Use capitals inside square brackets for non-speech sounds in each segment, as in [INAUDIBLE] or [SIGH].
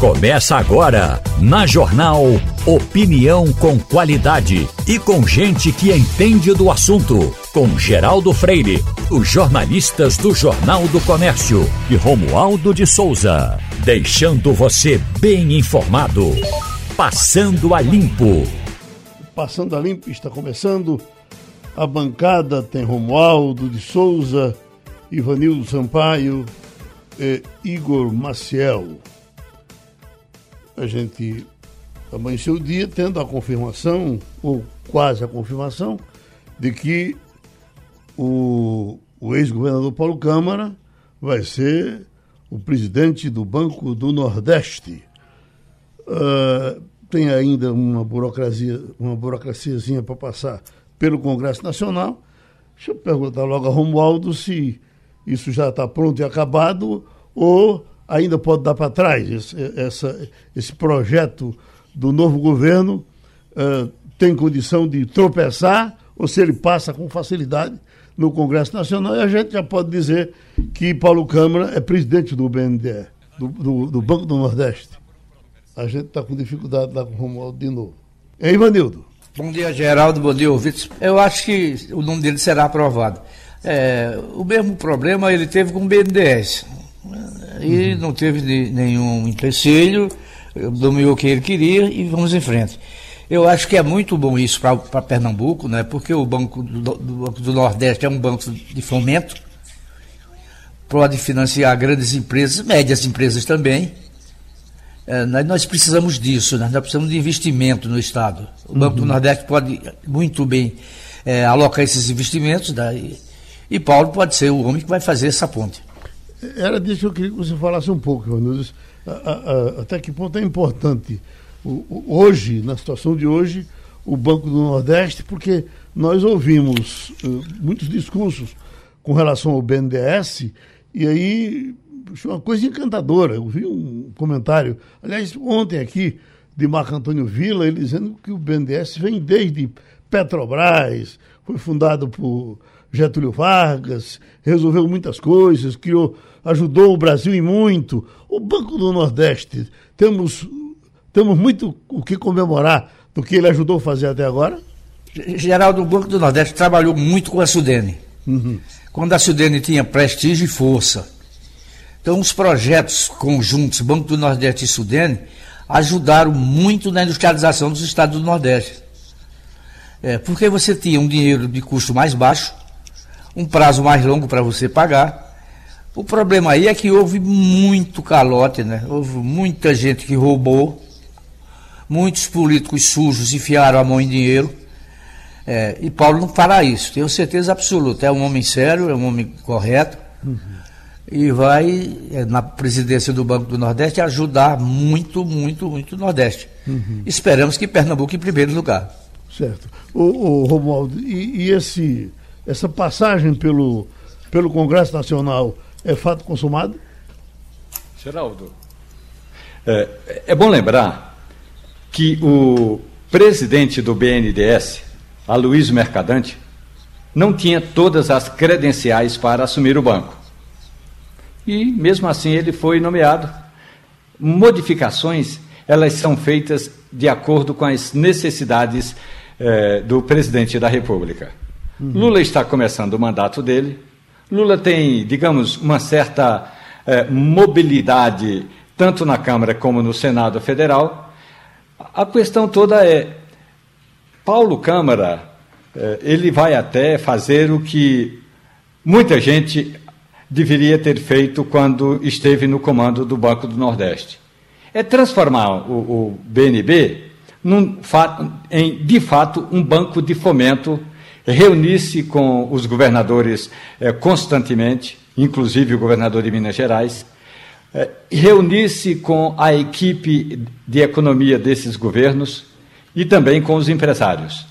Começa agora, na Jornal Opinião com qualidade e com gente que entende do assunto. Com Geraldo Freire, os jornalistas do Jornal do Comércio e Romualdo de Souza. Deixando você bem informado. Passando a Limpo. Passando a Limpo está começando. A bancada tem Romualdo de Souza, Ivanildo Sampaio e Igor Maciel a gente amanheceu o dia tendo a confirmação, ou quase a confirmação, de que o, o ex-governador Paulo Câmara vai ser o presidente do Banco do Nordeste. Uh, tem ainda uma burocracia, uma burocraciazinha para passar pelo Congresso Nacional. Deixa eu perguntar logo a Romualdo se isso já está pronto e acabado ou ainda pode dar para trás. Esse, essa, esse projeto do novo governo uh, tem condição de tropeçar ou se ele passa com facilidade no Congresso Nacional. E a gente já pode dizer que Paulo Câmara é presidente do BNDE, do, do, do Banco do Nordeste. A gente está com dificuldade lá com o Romualdo de novo. É Ivanildo. Bom dia, Geraldo. Bom dia, ouvintes. Eu acho que o nome dele será aprovado. É, o mesmo problema ele teve com o BNDES e uhum. não teve nenhum empecilho, dominou o que ele queria e vamos em frente. Eu acho que é muito bom isso para Pernambuco, né? porque o Banco do, do, do Nordeste é um banco de fomento, pode financiar grandes empresas, médias empresas também. É, nós precisamos disso, né? nós precisamos de investimento no Estado. O Banco uhum. do Nordeste pode muito bem é, alocar esses investimentos né? e Paulo pode ser o homem que vai fazer essa ponte. Era disso que eu queria que você falasse um pouco, Ivanildo. Até que ponto é importante hoje, na situação de hoje, o Banco do Nordeste, porque nós ouvimos uh, muitos discursos com relação ao BNDES, e aí uma coisa encantadora. Eu vi um comentário, aliás, ontem aqui, de Marco Antônio Vila, ele dizendo que o BNDES vem desde Petrobras, foi fundado por Getúlio Vargas, resolveu muitas coisas, criou, ajudou o Brasil em muito. O Banco do Nordeste, temos, temos muito o que comemorar do que ele ajudou a fazer até agora? Geraldo, o Banco do Nordeste trabalhou muito com a Sudene. Uhum. Quando a Sudene tinha prestígio e força. Então, os projetos conjuntos, Banco do Nordeste e Sudene, ajudaram muito na industrialização dos estados do Nordeste. É, porque você tinha um dinheiro de custo mais baixo, um prazo mais longo para você pagar. O problema aí é que houve muito calote, né? Houve muita gente que roubou, muitos políticos sujos enfiaram a mão em dinheiro. É, e Paulo não fará isso, tenho certeza absoluta. É um homem sério, é um homem correto. Uhum. E vai, é, na presidência do Banco do Nordeste, ajudar muito, muito, muito o Nordeste. Uhum. Esperamos que Pernambuco em primeiro lugar. Certo. O, Romualdo, e, e esse essa passagem pelo, pelo Congresso Nacional é fato consumado? Geraldo, é, é bom lembrar que o presidente do BNDES, Aloysio Mercadante, não tinha todas as credenciais para assumir o banco. E, mesmo assim, ele foi nomeado. Modificações, elas são feitas de acordo com as necessidades eh, do presidente da República. Uhum. Lula está começando o mandato dele. Lula tem, digamos, uma certa é, mobilidade, tanto na Câmara como no Senado Federal. A questão toda é: Paulo Câmara, é, ele vai até fazer o que muita gente deveria ter feito quando esteve no comando do Banco do Nordeste. É transformar o, o BNB num, em, de fato, um banco de fomento reunir-se com os governadores eh, constantemente, inclusive o governador de Minas Gerais, eh, reunir-se com a equipe de economia desses governos e também com os empresários.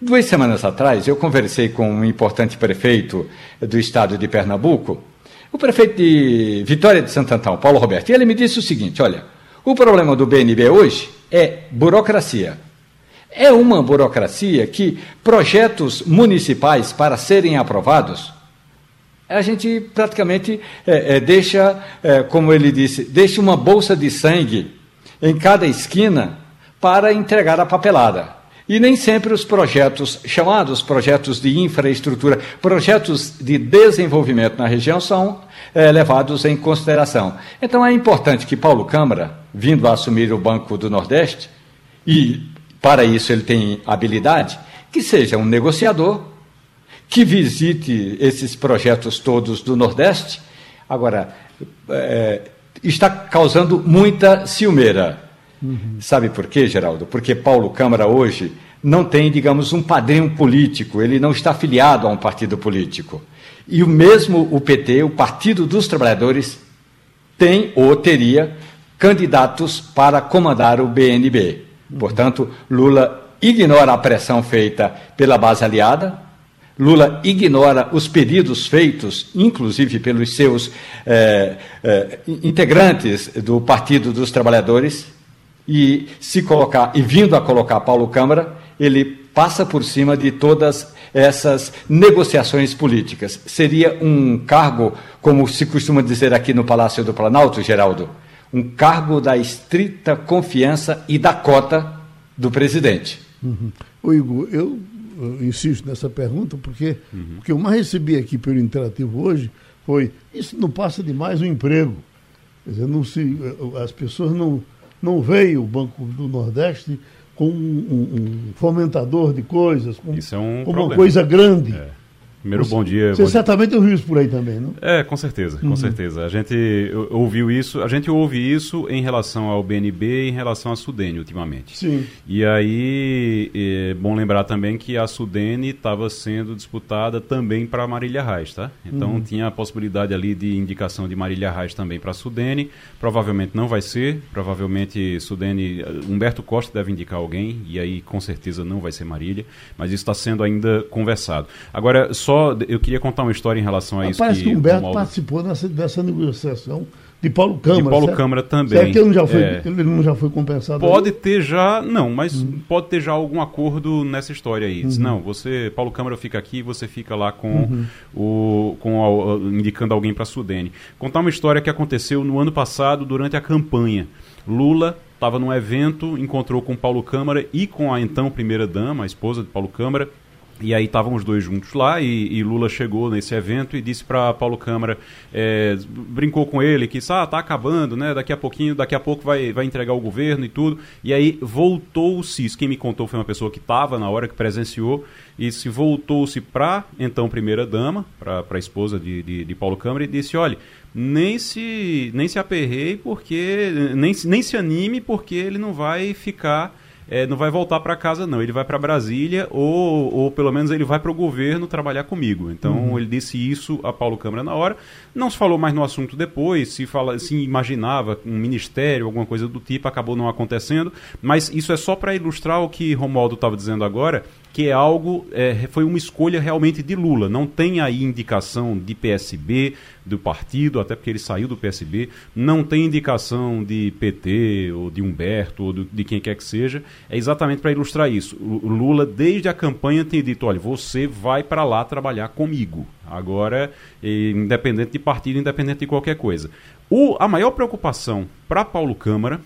Duas semanas atrás, eu conversei com um importante prefeito do estado de Pernambuco, o prefeito de Vitória de Santo Antão, Paulo Roberto, e ele me disse o seguinte: olha, o problema do BNB hoje é burocracia. É uma burocracia que projetos municipais, para serem aprovados, a gente praticamente é, é, deixa, é, como ele disse, deixa uma bolsa de sangue em cada esquina para entregar a papelada. E nem sempre os projetos, chamados projetos de infraestrutura, projetos de desenvolvimento na região, são é, levados em consideração. Então é importante que Paulo Câmara, vindo a assumir o Banco do Nordeste, e para isso ele tem habilidade, que seja um negociador, que visite esses projetos todos do Nordeste. Agora, é, está causando muita ciumeira Uhum. Sabe por quê, Geraldo? Porque Paulo Câmara hoje não tem, digamos, um padrinho político, ele não está afiliado a um partido político. E o mesmo o PT, o Partido dos Trabalhadores, tem ou teria candidatos para comandar o BNB. Portanto, Lula ignora a pressão feita pela base aliada, Lula ignora os pedidos feitos, inclusive pelos seus eh, eh, integrantes do Partido dos Trabalhadores, e se colocar e vindo a colocar Paulo Câmara, ele passa por cima de todas essas negociações políticas. Seria um cargo, como se costuma dizer aqui no Palácio do Planalto, Geraldo, um cargo da estrita confiança e da cota do presidente. Uhum. Ô Igor, eu, eu, insisto nessa pergunta porque uhum. o que eu mais recebi aqui pelo Interativo hoje foi isso não passa de mais um emprego. Quer dizer, não se, as pessoas não não veio o Banco do Nordeste com um, um fomentador de coisas, com, Isso é um uma coisa grande. É. Primeiro, você, bom dia. Você bom certamente dia. ouviu isso por aí também, não? É, com certeza, com uhum. certeza. A gente ouviu isso, a gente ouve isso em relação ao BNB e em relação à Sudene ultimamente. Sim. E aí, é bom lembrar também que a Sudene estava sendo disputada também para Marília Reis, tá? Então uhum. tinha a possibilidade ali de indicação de Marília Reis também para a Sudene. Provavelmente não vai ser, provavelmente Sudene, Humberto Costa deve indicar alguém, e aí com certeza não vai ser Marília, mas isso está sendo ainda conversado. Agora, só só, eu queria contar uma história em relação a isso. Parece que, que o Humberto Romualdo... participou dessa, dessa negociação de Paulo Câmara. De Paulo certo? Câmara também. Será que ele não já foi, é... ele não já foi compensado? Pode aí? ter já, não, mas uhum. pode ter já algum acordo nessa história aí. Uhum. não, você, Paulo Câmara fica aqui, você fica lá com uhum. o, com a, indicando alguém para a Sudene. Contar uma história que aconteceu no ano passado durante a campanha. Lula estava num evento, encontrou com Paulo Câmara e com a então primeira dama, a esposa de Paulo Câmara, e aí estavam os dois juntos lá e, e, Lula chegou nesse evento e disse para Paulo Câmara, é, brincou com ele que ah, tá acabando, né? Daqui a pouquinho, daqui a pouco vai, vai entregar o governo e tudo. E aí voltou-se, quem me contou foi uma pessoa que estava na hora que presenciou e se voltou-se para então primeira dama, para a esposa de, de, de Paulo Câmara e disse, olha, nem se nem se aperrei porque nem, nem se anime porque ele não vai ficar é, não vai voltar para casa, não. Ele vai para Brasília ou, ou pelo menos ele vai para o governo trabalhar comigo. Então uhum. ele disse isso a Paulo Câmara na hora. Não se falou mais no assunto depois, se, fala, se imaginava um ministério, alguma coisa do tipo, acabou não acontecendo. Mas isso é só para ilustrar o que Romualdo estava dizendo agora, que é algo, é, foi uma escolha realmente de Lula. Não tem aí indicação de PSB, do partido, até porque ele saiu do PSB, não tem indicação de PT ou de Humberto ou de quem quer que seja. É exatamente para ilustrar isso. O Lula, desde a campanha, tem dito: olha, você vai para lá trabalhar comigo. Agora, independente de partido, independente de qualquer coisa. O, a maior preocupação para Paulo Câmara,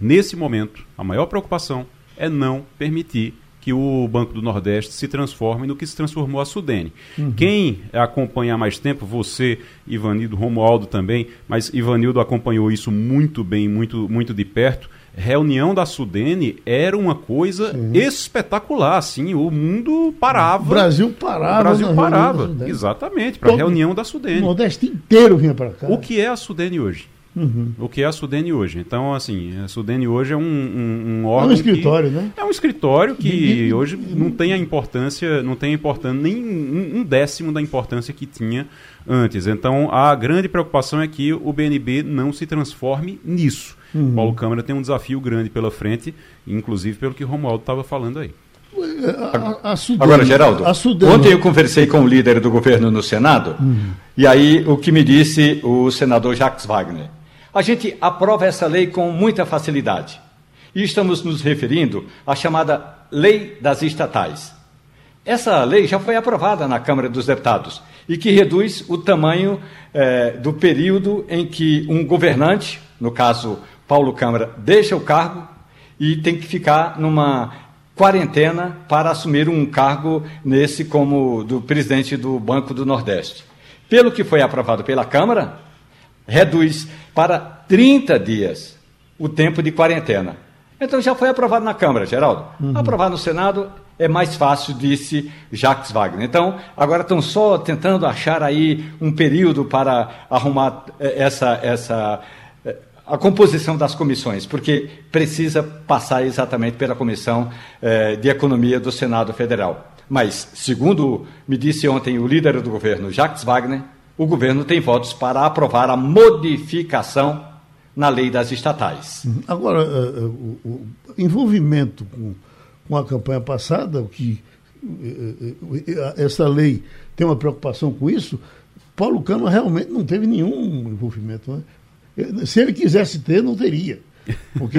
nesse momento, a maior preocupação é não permitir que o Banco do Nordeste se transforme no que se transformou a Sudene. Uhum. Quem acompanha há mais tempo, você, Ivanildo, Romualdo também, mas Ivanildo acompanhou isso muito bem, muito, muito de perto. Reunião da Sudene era uma coisa Sim. espetacular, assim, o mundo parava. O Brasil parava. O Brasil parava, exatamente, para a reunião da Sudene. O Nordeste inteiro vinha para cá. O que é a Sudene hoje? Uhum. O que é a Sudene hoje. Então, assim, a Sudene hoje é um, um, um órgão. É um escritório, né? É um escritório que hoje não tem a importância, não tem importância, nem um décimo da importância que tinha antes. Então, a grande preocupação é que o BNB não se transforme nisso. Uhum. Paulo Câmara tem um desafio grande pela frente, inclusive pelo que o Romualdo estava falando aí. A, a, a Sudene, Agora, Geraldo, ontem eu conversei com o líder do governo no Senado, uhum. e aí o que me disse o senador Jacques Wagner a gente aprova essa lei com muita facilidade. E estamos nos referindo à chamada Lei das Estatais. Essa lei já foi aprovada na Câmara dos Deputados e que reduz o tamanho eh, do período em que um governante, no caso Paulo Câmara deixa o cargo e tem que ficar numa quarentena para assumir um cargo nesse como do presidente do Banco do Nordeste. Pelo que foi aprovado pela Câmara, reduz para 30 dias o tempo de quarentena. Então já foi aprovado na Câmara, Geraldo. Uhum. Aprovado no Senado é mais fácil, disse Jacques Wagner. Então, agora estão só tentando achar aí um período para arrumar eh, essa, essa eh, a composição das comissões, porque precisa passar exatamente pela Comissão eh, de Economia do Senado Federal. Mas, segundo me disse ontem o líder do governo, Jacques Wagner, o governo tem votos para aprovar a modificação na lei das estatais. Uhum. Agora, uh, uh, o envolvimento com, a campanha passada, que uh, essa lei tem uma preocupação com isso, Paulo Câmara realmente não teve nenhum envolvimento. Né? Se ele quisesse ter, não teria. Porque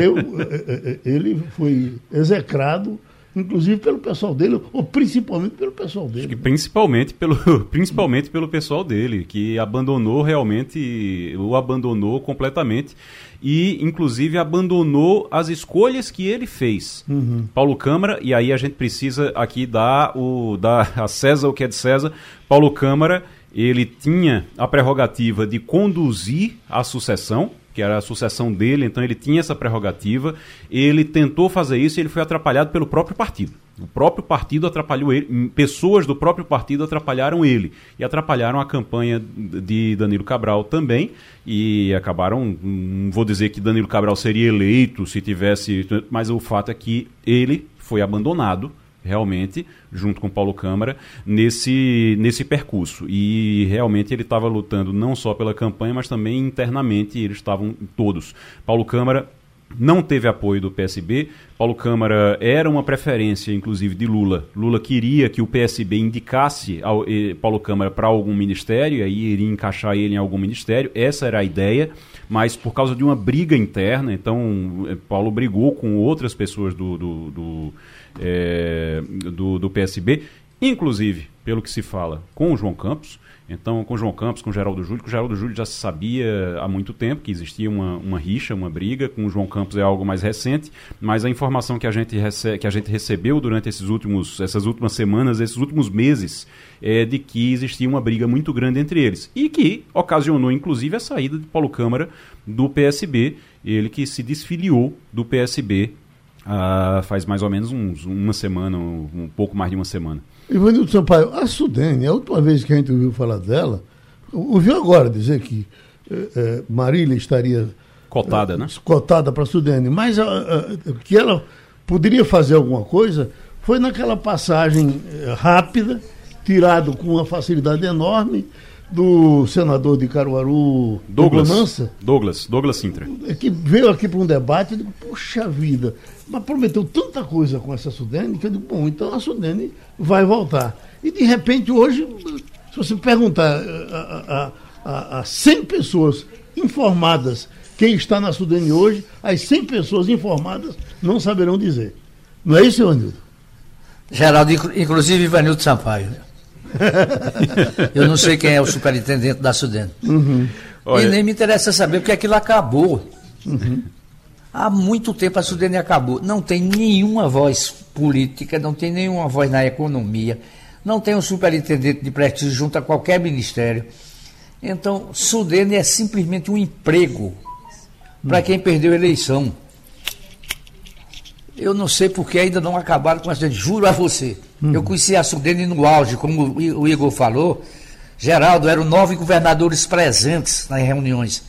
ele foi execrado inclusive pelo pessoal dele, ou principalmente pelo pessoal dele. Acho que principalmente pelo, [LAUGHS] principalmente pelo pessoal dele, que abandonou realmente, o abandonou completamente e, inclusive, abandonou as escolhas que ele fez. Uhum. Paulo Câmara, e aí a gente precisa aqui dar, o, dar a César o que é de César, Paulo Câmara, ele tinha a prerrogativa de conduzir a sucessão, que era a sucessão dele, então ele tinha essa prerrogativa. Ele tentou fazer isso e ele foi atrapalhado pelo próprio partido. O próprio partido atrapalhou ele, pessoas do próprio partido atrapalharam ele e atrapalharam a campanha de Danilo Cabral também e acabaram, não vou dizer que Danilo Cabral seria eleito se tivesse, mas o fato é que ele foi abandonado realmente, junto com Paulo Câmara, nesse, nesse percurso. E realmente ele estava lutando não só pela campanha, mas também internamente eles estavam todos. Paulo Câmara não teve apoio do PSB. Paulo Câmara era uma preferência, inclusive, de Lula. Lula queria que o PSB indicasse ao, eh, Paulo Câmara para algum ministério, e aí iria encaixar ele em algum ministério. Essa era a ideia, mas por causa de uma briga interna, então eh, Paulo brigou com outras pessoas do, do, do é, do, do PSB, inclusive, pelo que se fala, com o João Campos. Então, com o João Campos, com o Geraldo Júlio, com o Geraldo Júlio já se sabia há muito tempo que existia uma, uma rixa, uma briga. Com o João Campos é algo mais recente, mas a informação que a gente, que a gente recebeu durante esses últimos, essas últimas semanas, esses últimos meses, é de que existia uma briga muito grande entre eles. E que ocasionou, inclusive, a saída de Paulo Câmara do PSB, ele que se desfiliou do PSB Uh, faz mais ou menos uns, uma semana, um, pouco mais de uma semana. Ivanildo Sampaio, a Sudene, a última vez que a gente ouviu falar dela, ouviu agora dizer que é, Marília estaria cotada, é, né? Cotada para a Sudene, mas que ela poderia fazer alguma coisa foi naquela passagem rápida, tirado com uma facilidade enorme do senador de Caruaru, Douglas Mansa. Douglas, Douglas Sintra. É que veio aqui para um debate e digo, puxa vida, mas prometeu tanta coisa com essa Sudene que eu digo, bom, então a Sudene vai voltar. E de repente hoje, se você perguntar a, a, a, a 100 pessoas informadas quem está na Sudene hoje, as 100 pessoas informadas não saberão dizer. Não é isso, Ivanildo? Geraldo, inclusive Ivanildo Sampaio. [LAUGHS] eu não sei quem é o superintendente da Sudene. Uhum. E nem me interessa saber porque aquilo acabou. Uhum. Há muito tempo a Sudene acabou. Não tem nenhuma voz política, não tem nenhuma voz na economia, não tem um superintendente de prestígio junto a qualquer ministério. Então, Sudene é simplesmente um emprego para quem perdeu a eleição. Eu não sei porque ainda não acabaram com essa. Juro a você. Hum. Eu conheci a Sudene no auge, como o Igor falou. Geraldo, eram nove governadores presentes nas reuniões.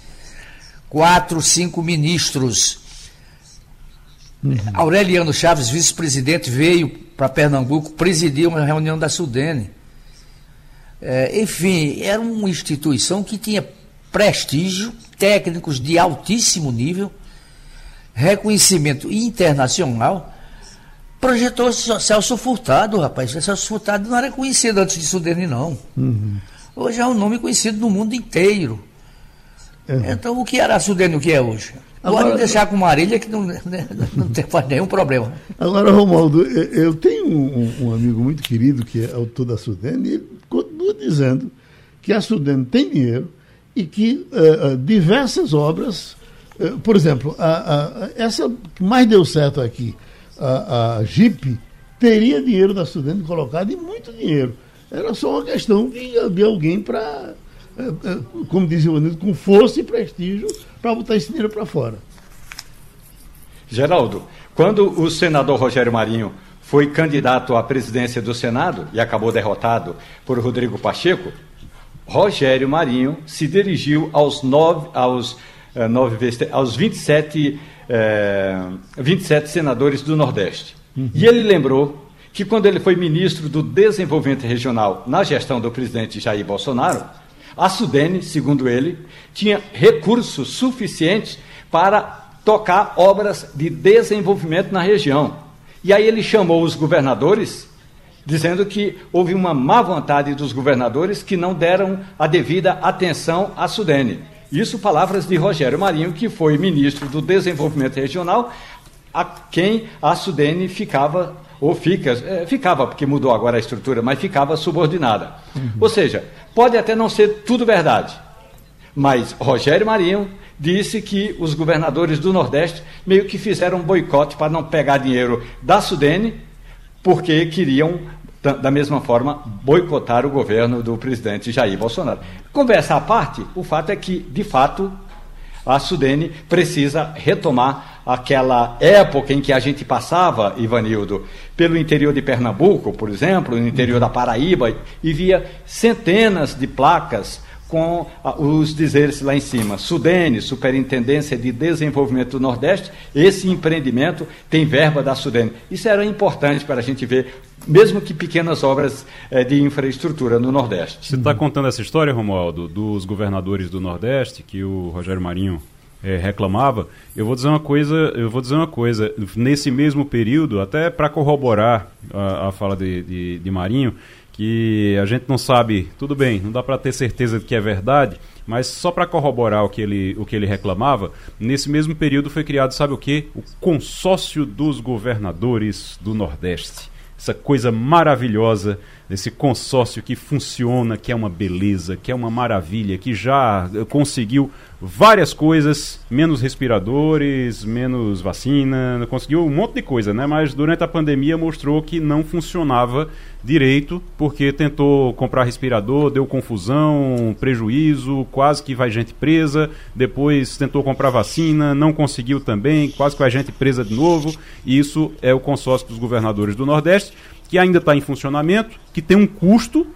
Quatro, cinco ministros. Uhum. Aureliano Chaves, vice-presidente, veio para Pernambuco presidir uma reunião da Sudene. É, enfim, era uma instituição que tinha prestígio, técnicos de altíssimo nível, reconhecimento internacional projetou Celso Furtado, rapaz. Celso Furtado não era conhecido antes de Sudene, não. Uhum. Hoje é um nome conhecido no mundo inteiro. Uhum. Então, o que era Sudene o que é hoje? Agora, Pode deixar com Marília que não, [LAUGHS] não tem faz nenhum problema. Agora, Romualdo, eu tenho um, um, amigo muito querido que é autor da Sudene e ele continua dizendo que a Sudene tem dinheiro e que uh, diversas obras eh, por exemplo, a, a, essa que mais deu certo aqui, a, a Jeep, teria dinheiro da Sudene colocado e muito dinheiro. Era só uma questão de, de alguém para, eh, eh, como dizia o Anildo, com força e prestígio para botar esse dinheiro para fora. Geraldo, quando o senador Rogério Marinho foi candidato à presidência do Senado e acabou derrotado por Rodrigo Pacheco, Rogério Marinho se dirigiu aos, nove, aos, eh, nove, aos 27, eh, 27 senadores do Nordeste. Uhum. E ele lembrou que quando ele foi ministro do Desenvolvimento Regional na gestão do presidente Jair Bolsonaro, a Sudene, segundo ele, tinha recursos suficientes para tocar obras de desenvolvimento na região. E aí ele chamou os governadores, dizendo que houve uma má vontade dos governadores que não deram a devida atenção à Sudene. Isso palavras de Rogério Marinho, que foi ministro do Desenvolvimento Regional, a quem a Sudene ficava ou fica, é, ficava, porque mudou agora a estrutura, mas ficava subordinada. Uhum. Ou seja, pode até não ser tudo verdade, mas Rogério Marinho disse que os governadores do Nordeste meio que fizeram um boicote para não pegar dinheiro da Sudene, porque queriam, da mesma forma, boicotar o governo do presidente Jair Bolsonaro. Conversa à parte, o fato é que, de fato, a Sudene precisa retomar aquela época em que a gente passava, Ivanildo, pelo interior de Pernambuco, por exemplo, no interior da Paraíba, e via centenas de placas com os dizeres lá em cima. Sudene, Superintendência de Desenvolvimento do Nordeste, esse empreendimento tem verba da Sudene. Isso era importante para a gente ver, mesmo que pequenas obras eh, de infraestrutura no Nordeste. Você está contando essa história, Romualdo, dos governadores do Nordeste, que o Rogério Marinho é, reclamava, eu vou dizer uma coisa, eu vou dizer uma coisa, nesse mesmo período, até para corroborar a, a fala de, de, de Marinho, que a gente não sabe, tudo bem, não dá para ter certeza de que é verdade, mas só para corroborar o que, ele, o que ele reclamava, nesse mesmo período foi criado, sabe o que? O consórcio dos governadores do Nordeste. Essa coisa maravilhosa desse consórcio que funciona, que é uma beleza, que é uma maravilha, que já conseguiu várias coisas, menos respiradores, menos vacina, conseguiu um monte de coisa, né? Mas durante a pandemia mostrou que não funcionava direito, porque tentou comprar respirador, deu confusão, prejuízo, quase que vai gente presa, depois tentou comprar vacina, não conseguiu também, quase que vai gente presa de novo. E isso é o consórcio dos governadores do Nordeste, que ainda está em funcionamento, que tem um custo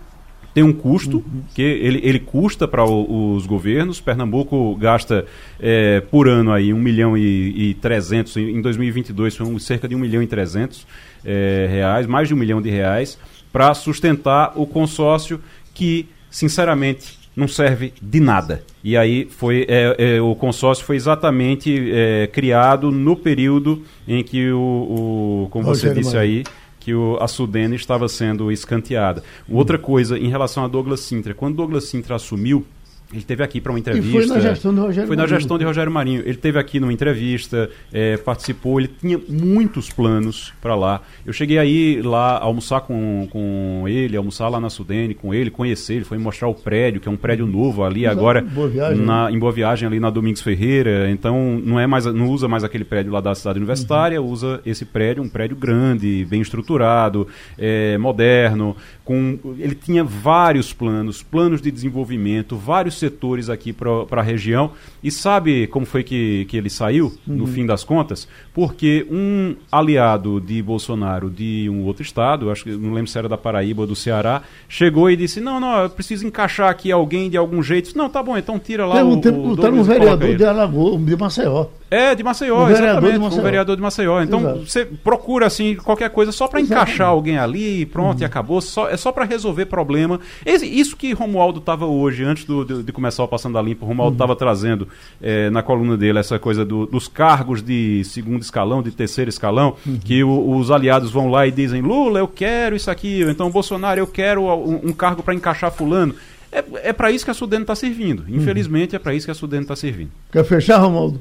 tem um custo, uhum. que ele, ele custa para os governos. Pernambuco gasta é, por ano aí 1 milhão e, e 300, em 2022 foi um, cerca de 1 milhão e 300 é, reais, mais de 1 milhão de reais, para sustentar o consórcio que, sinceramente, não serve de nada. E aí foi é, é, o consórcio foi exatamente é, criado no período em que o, o como você disse aí que o, a Sudene estava sendo escanteada. Outra coisa, em relação a Douglas Sintra, quando Douglas Sintra assumiu, ele teve aqui para uma entrevista. E foi na gestão de Rogério Foi Marinho. na gestão de Rogério Marinho. Ele teve aqui numa entrevista, é, participou, ele tinha muitos planos para lá. Eu cheguei aí lá almoçar com, com ele, almoçar lá na Sudene com ele, conhecer ele, foi mostrar o prédio, que é um prédio novo ali Exato, agora Boa Viagem, na, né? em Boa Viagem ali na Domingos Ferreira. Então não é mais não usa mais aquele prédio lá da cidade universitária, uhum. usa esse prédio, um prédio grande, bem estruturado, é, moderno, com ele tinha vários planos, planos de desenvolvimento, vários setores aqui para a região. E sabe como foi que, que ele saiu, uhum. no fim das contas? Porque um aliado de Bolsonaro de um outro estado, acho que não lembro se era da Paraíba ou do Ceará, chegou e disse: Não, não, eu preciso encaixar aqui alguém de algum jeito. Não, tá bom, então tira lá Tem um o. tempo um vereador de Alagoas, de Maceió. É, de Maceió, exatamente. O vereador de Maceió. Então Exato. você procura assim qualquer coisa só para encaixar alguém ali, pronto, uhum. e acabou. Só, é só para resolver problema. Esse, isso que Romualdo estava hoje, antes do, de, de, começar o Passando a Limpo, Romualdo estava uhum. trazendo é, na coluna dele essa coisa do, dos cargos de segundo escalão, de terceiro escalão, uhum. que o, os aliados vão lá e dizem: Lula, eu quero isso aqui, então Bolsonaro, eu quero um, um cargo para encaixar Fulano. É, é para isso que a Sudene está servindo. Uhum. Infelizmente, é para isso que a Sudene está servindo. Quer fechar, Romualdo?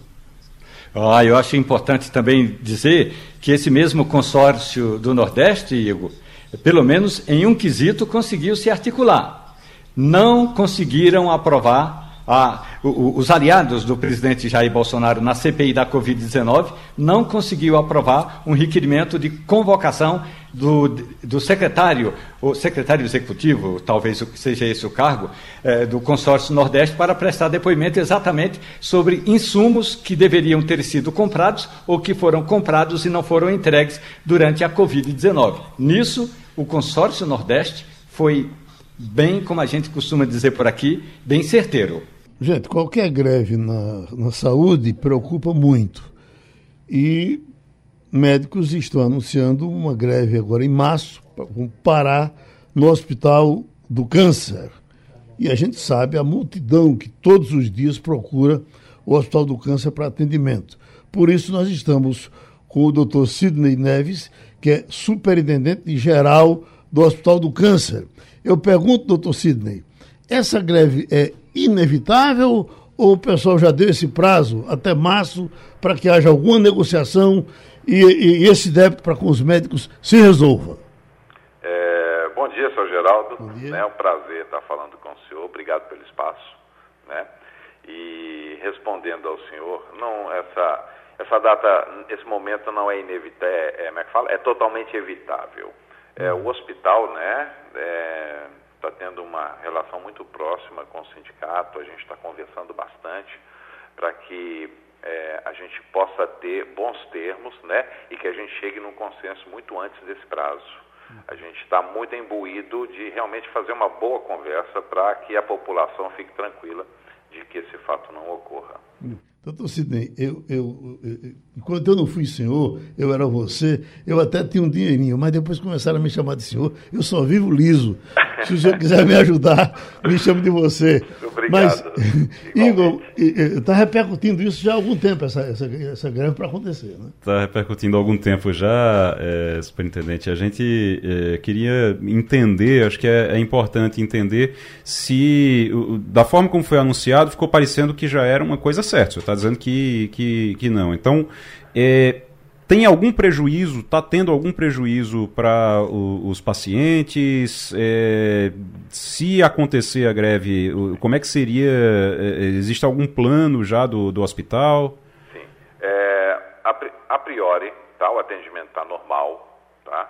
Ah, eu acho importante também dizer que esse mesmo consórcio do Nordeste, Igor, pelo menos em um quesito, conseguiu se articular. Não conseguiram aprovar a os aliados do presidente Jair Bolsonaro na CPI da Covid-19 não conseguiu aprovar um requerimento de convocação do, do secretário, o secretário executivo, talvez seja esse o cargo, eh, do consórcio Nordeste, para prestar depoimento exatamente sobre insumos que deveriam ter sido comprados ou que foram comprados e não foram entregues durante a Covid-19. Nisso, o consórcio Nordeste foi bem, como a gente costuma dizer por aqui, bem certeiro. Gente, qualquer greve na, na saúde preocupa muito. E médicos estão anunciando uma greve agora em março, para parar no Hospital do Câncer. E a gente sabe a multidão que todos os dias procura o Hospital do Câncer para atendimento. Por isso, nós estamos com o Dr. Sidney Neves, que é superintendente geral do Hospital do Câncer. Eu pergunto, doutor Sidney, essa greve é inevitável ou o pessoal já deu esse prazo até março para que haja alguma negociação e, e esse débito para com os médicos se resolva? É, bom dia, senhor Geraldo. Bom dia. É um prazer estar falando com o senhor. Obrigado pelo espaço. Né? E respondendo ao senhor, não essa essa data, esse momento não é inevitável, é, é, como é que fala? É totalmente evitável. É, o hospital, né, está tendo uma relação muito próxima com o sindicato, a gente está conversando bastante para que é, a gente possa ter bons termos, né, e que a gente chegue num consenso muito antes desse prazo. A gente está muito imbuído de realmente fazer uma boa conversa para que a população fique tranquila de que esse fato não ocorra. Doutor Sidney, eu, eu, eu, enquanto eu não fui senhor, eu era você, eu até tinha um dinheirinho, mas depois começaram a me chamar de senhor, eu só vivo liso. Se o senhor quiser me ajudar, me chame de você. Obrigado. Mas, [LAUGHS] Igor, está repercutindo isso já há algum tempo, essa, essa, essa greve para acontecer, né? Está repercutindo há algum tempo já, é, superintendente. A gente é, queria entender, acho que é, é importante entender se, da forma como foi anunciado, ficou parecendo que já era uma coisa certa. O senhor está dizendo que, que, que não. Então, é, tem algum prejuízo, está tendo algum prejuízo para os pacientes? É, se acontecer a greve, como é que seria? É, existe algum plano já do, do hospital? Sim. É, a, priori, tá, o atendimento está normal. Tá?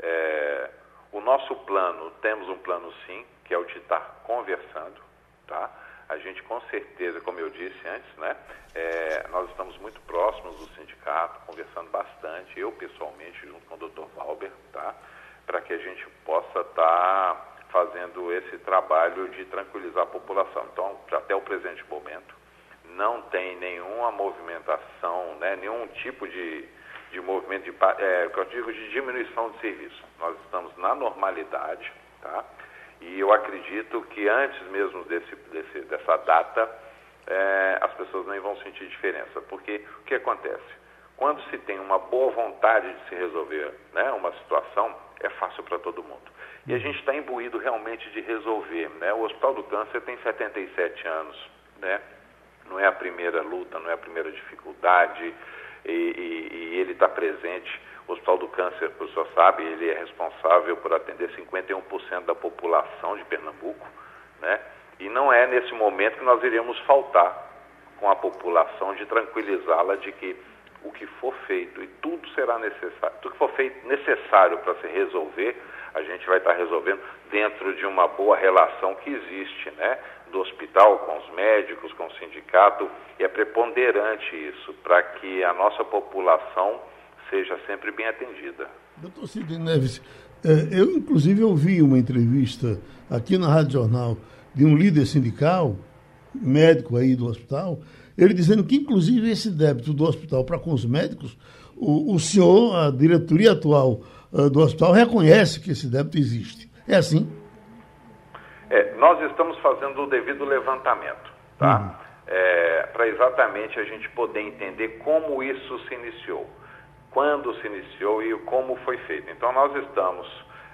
É, o nosso plano, temos um plano sim, que é o de estar conversando. Tá? A gente, com certeza, como eu disse antes, né, é, nós estamos muito próximos do sindicato, conversando bastante, eu pessoalmente, junto com o Dr. Valber, tá, para que a gente possa estar tá fazendo esse trabalho de tranquilizar a população. Então, até o presente momento, não tem nenhuma movimentação, né, nenhum tipo de, de movimento, de, é, que eu digo, de diminuição de serviço. Nós estamos na normalidade, tá? E eu acredito que antes mesmo desse, desse, dessa data, é, as pessoas nem vão sentir diferença. Porque o que acontece? Quando se tem uma boa vontade de se resolver né, uma situação, é fácil para todo mundo. E a gente está imbuído realmente de resolver. Né? O Hospital do Câncer tem 77 anos, né? não é a primeira luta, não é a primeira dificuldade, e, e, e ele está presente o Hospital do Câncer, o senhor sabe, ele é responsável por atender 51% da população de Pernambuco, né? E não é nesse momento que nós iremos faltar com a população de tranquilizá-la de que o que for feito e tudo será necessário, tudo que for feito necessário para se resolver, a gente vai estar resolvendo dentro de uma boa relação que existe, né? Do hospital com os médicos, com o sindicato, e é preponderante isso para que a nossa população seja sempre bem atendida. Doutor Sidney Neves, é, eu inclusive ouvi uma entrevista aqui na Rádio Jornal de um líder sindical, médico aí do hospital, ele dizendo que inclusive esse débito do hospital para com os médicos, o, o senhor, a diretoria atual uh, do hospital, reconhece que esse débito existe. É assim? É, nós estamos fazendo o devido levantamento, tá? Uhum. É, para exatamente a gente poder entender como isso se iniciou quando se iniciou e como foi feito. Então, nós estamos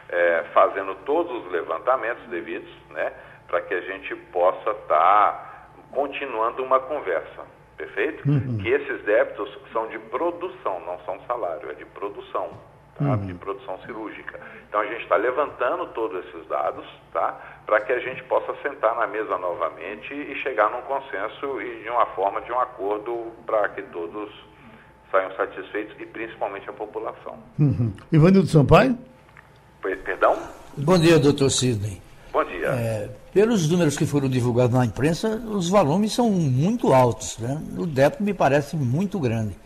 é, fazendo todos os levantamentos devidos, né, para que a gente possa estar tá continuando uma conversa, perfeito? Uhum. Que esses débitos são de produção, não são salário, é de produção, tá? uhum. de produção cirúrgica. Então a gente está levantando todos esses dados tá? para que a gente possa sentar na mesa novamente e chegar num consenso e de uma forma de um acordo para que todos saiam satisfeitos e principalmente a população. Uhum. Ivanildo Sampaio? Perdão? Bom dia, doutor Sidney. Bom dia. É, pelos números que foram divulgados na imprensa, os volumes são muito altos. Né? O débito me parece muito grande.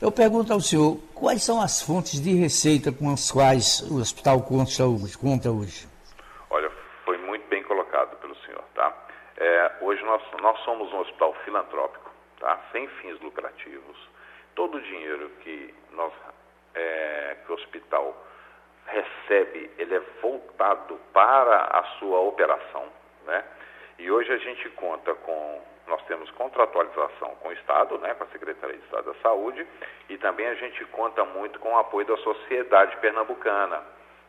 Eu pergunto ao senhor, quais são as fontes de receita com as quais o hospital conta hoje? Conta hoje? Olha, foi muito bem colocado pelo senhor. Tá? É, hoje nós, nós somos um hospital filantrópico, tá? sem fins lucrativos. Todo o dinheiro que, nós, é, que o hospital recebe, ele é voltado para a sua operação, né? E hoje a gente conta com, nós temos contratualização com o Estado, né, com a Secretaria de Estado da Saúde, e também a gente conta muito com o apoio da sociedade pernambucana,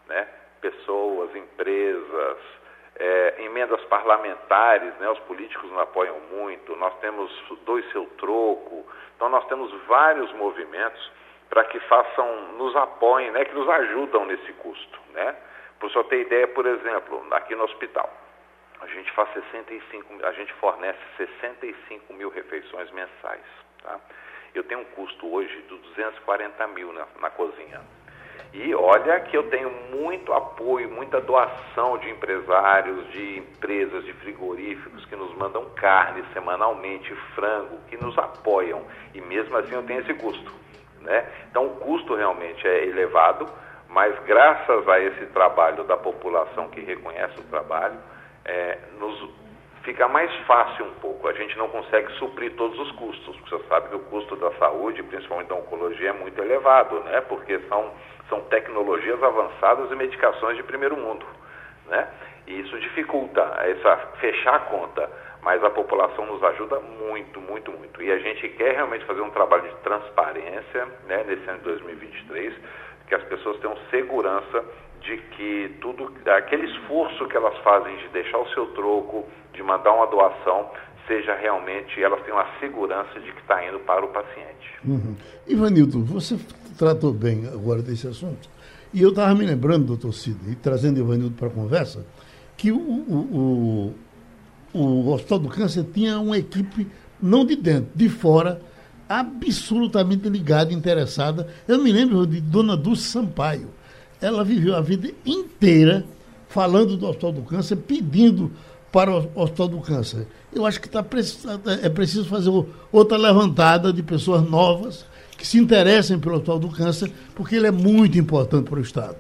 né? Pessoas, empresas, é, emendas parlamentares, né? Os políticos nos apoiam muito, nós temos dois seu troco, então nós temos vários movimentos para que façam, nos apoiem, né, que nos ajudam nesse custo. Né? O senhor ter ideia, por exemplo, aqui no hospital, a gente faz 65, a gente fornece 65 mil refeições mensais. Tá? Eu tenho um custo hoje de 240 mil na, na cozinha. E olha que eu tenho muito apoio, muita doação de empresários, de empresas, de frigoríficos que nos mandam carne semanalmente, frango, que nos apoiam. E mesmo assim eu tenho esse custo. Né? Então, o custo realmente é elevado, mas graças a esse trabalho da população que reconhece o trabalho, é, nos fica mais fácil um pouco. A gente não consegue suprir todos os custos, você sabe que o custo da saúde, principalmente da oncologia, é muito elevado, né? porque são, são tecnologias avançadas e medicações de primeiro mundo. Né? E isso dificulta essa, fechar a conta mas a população nos ajuda muito, muito, muito. E a gente quer realmente fazer um trabalho de transparência né, nesse ano de 2023, que as pessoas tenham segurança de que tudo, aquele esforço que elas fazem de deixar o seu troco, de mandar uma doação, seja realmente, elas tenham a segurança de que está indo para o paciente. Uhum. Ivanildo, você tratou bem agora desse assunto. E eu estava me lembrando, doutor Cid, e trazendo o Ivanildo para a conversa, que o, o, o Hospital do Câncer tinha uma equipe, não de dentro, de fora, absolutamente ligada, interessada. Eu me lembro de Dona Dulce Sampaio. Ela viveu a vida inteira falando do Hospital do Câncer, pedindo para o Hospital do Câncer. Eu acho que tá, é preciso fazer outra levantada de pessoas novas que se interessem pelo Hospital do Câncer, porque ele é muito importante para o Estado.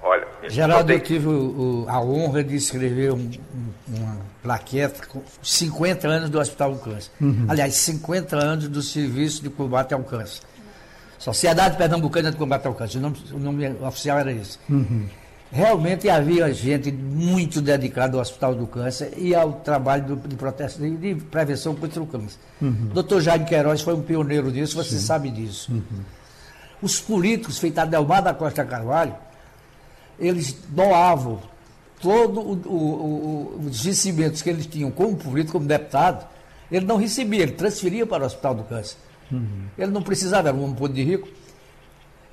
Olha, Geraldo, eu tive o, o, a honra de escrever um, um, uma plaqueta com 50 anos do Hospital do Câncer. Uhum. Aliás, 50 anos do Serviço de Combate ao Câncer. Sociedade Pernambucana de Combate ao Câncer. O nome, o nome oficial era esse. Uhum. Realmente havia gente muito dedicada ao Hospital do Câncer e ao trabalho do, de, protesto, de, de, prevenção contra o câncer. Uhum. Dr. Jaime Queiroz foi um pioneiro disso, você Sim. sabe disso. Uhum. Os políticos, feito Adelmar da Costa Carvalho, eles doavam todos os vencimentos que eles tinham como político, como deputado, ele não recebia, ele transferia para o Hospital do Câncer. Uhum. Ele não precisava, era um ponto de rico.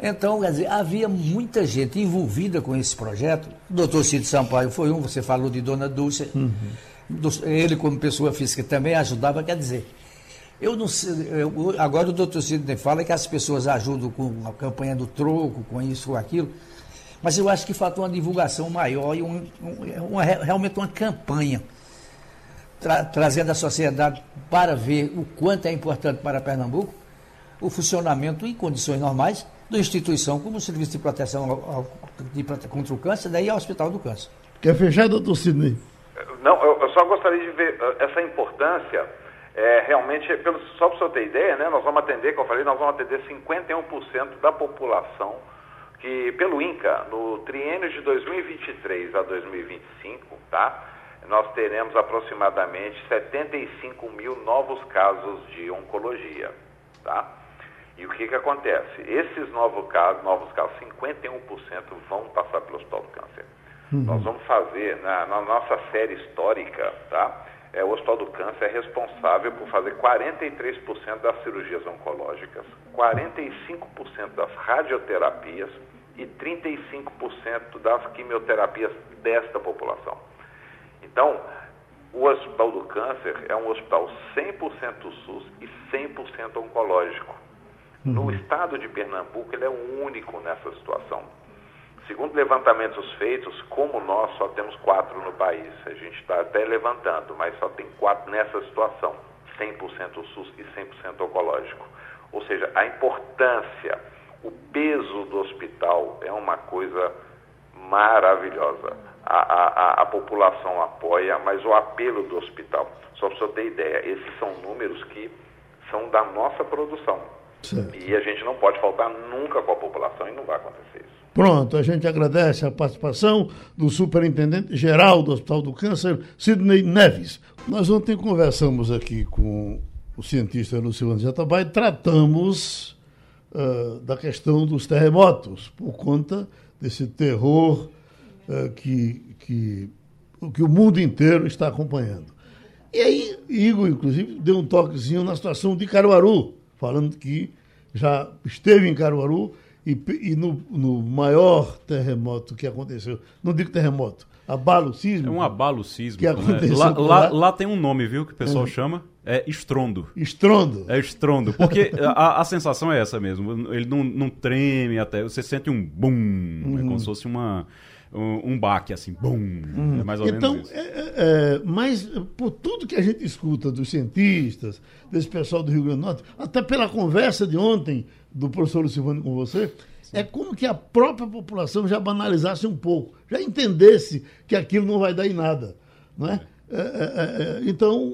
Então, quer dizer, havia muita gente envolvida com esse projeto. O doutor Cid Sampaio foi um, você falou de Dona Dulce. Uhum. Ele, como pessoa física, também ajudava. Quer dizer, eu não sei, eu, agora o doutor Cid fala que as pessoas ajudam com a campanha do troco, com isso ou aquilo. Mas eu acho que faltou uma divulgação maior e um, um, uma, realmente uma campanha tra, trazendo a sociedade para ver o quanto é importante para Pernambuco o funcionamento em condições normais da instituição como o Serviço de Proteção ao, ao, de, contra o Câncer, daí ao Hospital do Câncer. Quer fechar, doutor Sidney? Não, eu, eu só gostaria de ver uh, essa importância é, realmente, pelo, só para o senhor ter ideia, né, nós vamos atender, como eu falei, nós vamos atender 51% da população que pelo INCA, no triênio de 2023 a 2025, tá? Nós teremos aproximadamente 75 mil novos casos de oncologia, tá? E o que que acontece? Esses novos casos, novos casos, 51% vão passar pelo Hospital do Câncer. Uhum. Nós vamos fazer, na, na, nossa série histórica, tá? é, o Hospital do Câncer é responsável por fazer 43% das cirurgias oncológicas, 45% das radioterapias e 35% das quimioterapias desta população. Então, o Hospital do Câncer é um hospital 100% SUS e 100% oncológico. Uhum. No estado de Pernambuco, ele é o único nessa situação. Segundo levantamentos feitos, como nós só temos quatro no país, a gente está até levantando, mas só tem quatro nessa situação, 100% SUS e 100% oncológico. Ou seja, a importância, o peso do hospital é uma coisa maravilhosa. A, a, a população apoia, mas o apelo do hospital, só para você ter ideia, esses são números que são da nossa produção. Certo. E a gente não pode faltar nunca com a população e não vai acontecer isso. Pronto, a gente agradece a participação do superintendente geral do Hospital do Câncer, Sidney Neves. Nós ontem conversamos aqui com o cientista Luciano Jatabai, tratamos uh, da questão dos terremotos, por conta desse terror uh, que, que, que o mundo inteiro está acompanhando. E aí, Igor, inclusive, deu um toquezinho na situação de Caruaru, falando que já esteve em Caruaru e, e no, no, maior terremoto que aconteceu, não digo terremoto, abalo sísmico. É um abalo sísmico. Que aconteceu né? lá, lá, lá, tem um nome, viu, que o pessoal é. chama. É estrondo. Estrondo? É estrondo. Porque a, a, sensação é essa mesmo. Ele não, não treme até. Você sente um bum. Uhum. É como se fosse uma um, um baque, assim, bum. Hum. É mais ou então, menos isso. É, é, é, mas por tudo que a gente escuta dos cientistas, desse pessoal do Rio Grande do Norte, até pela conversa de ontem do professor Silvano com você, Sim. é como que a própria população já banalizasse um pouco, já entendesse que aquilo não vai dar em nada. Não é? é, é então,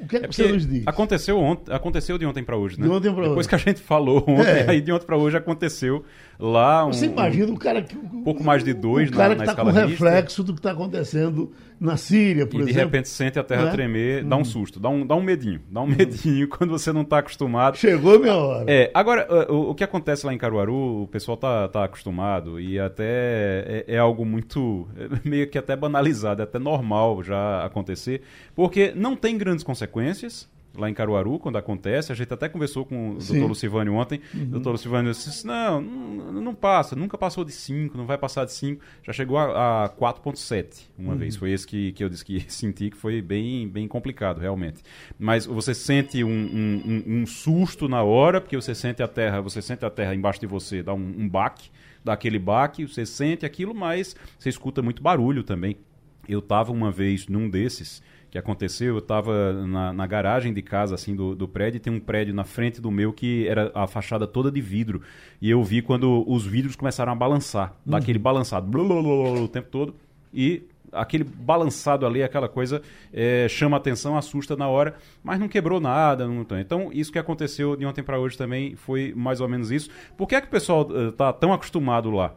o que é que é você nos diz? Aconteceu, ontem, aconteceu de ontem para hoje, né? De ontem para hoje. Depois que a gente falou [LAUGHS] ontem, é. aí de ontem para hoje aconteceu lá um. Você imagina o cara que. Um pouco mais de dois o cara na, que está com reflexo do que está acontecendo na Síria, por e exemplo. E de repente sente a terra é? tremer, dá um hum. susto, dá um, dá um medinho, dá um [LAUGHS] medinho quando você não está acostumado. Chegou a minha hora. É, agora, o, o, que acontece lá em Caruaru, o pessoal tá, tá acostumado e até é, é algo muito, é [LAUGHS] meio que até banalizado, é até normal já acontecer, porque não tem grandes consequências, lá em Caruaru, quando acontece. A gente até conversou com o Sim. doutor Lucivânio ontem. Uhum. O doutor Lucivânio disse: não, não, não, passa, nunca passou de 5, não vai passar de 5. Já chegou a, a 4,7 uma uhum. vez. Foi esse que, que eu disse que [LAUGHS] senti que foi bem, bem complicado, realmente. Mas você sente um, um, um, um susto na hora, porque você sente a terra, você sente a terra embaixo de você, dá um, um baque, dá aquele baque, você sente aquilo, mas você escuta muito barulho também. Eu estava uma vez num desses que aconteceu, eu estava na, na, garagem de casa, assim, do, do prédio, e tem um prédio na frente do meu que era a fachada toda de vidro. E eu vi quando os vidros começaram a balançar, uhum. daquele balançado, o tempo todo, e aquele balançado ali, aquela coisa é, chama atenção, assusta na hora, mas não quebrou nada. Não Então, isso que aconteceu de ontem para hoje também foi mais ou menos isso. Por que é que o pessoal está eh, tão acostumado lá?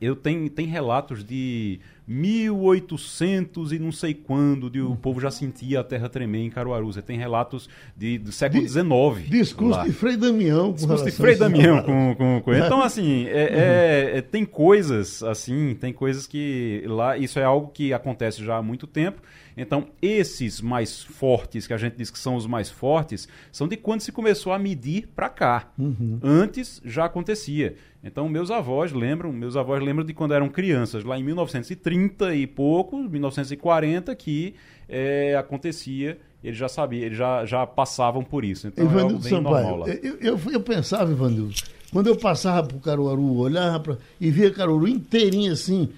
Eu tenho, tem relatos de 1800 e não sei quando, de, o povo já sentia a terra tremer em Caruaru. Você tem relatos de, do século XIX. Discurso lá. de Frei Damião. Com discurso de Frei Damião com, com, com, Então, [LAUGHS] assim, é, é, é, tem coisas, assim, tem coisas que lá, isso é algo que acontece já há muito tempo. Então, esses mais fortes, que a gente diz que são os mais fortes, são de quando se começou a medir para cá. Uhum. Antes já acontecia. Então, meus avós lembram, meus avós lembram de quando eram crianças, lá em 1930 e pouco, 1940, que é, acontecia, eles já sabiam, eles já, já passavam por isso. Então, Ivanildo é Sampaio, eu, eu, eu, pensava, Ivanildo, quando eu passava por Caruaru, olhava pra, e via Caruaru inteirinho assim,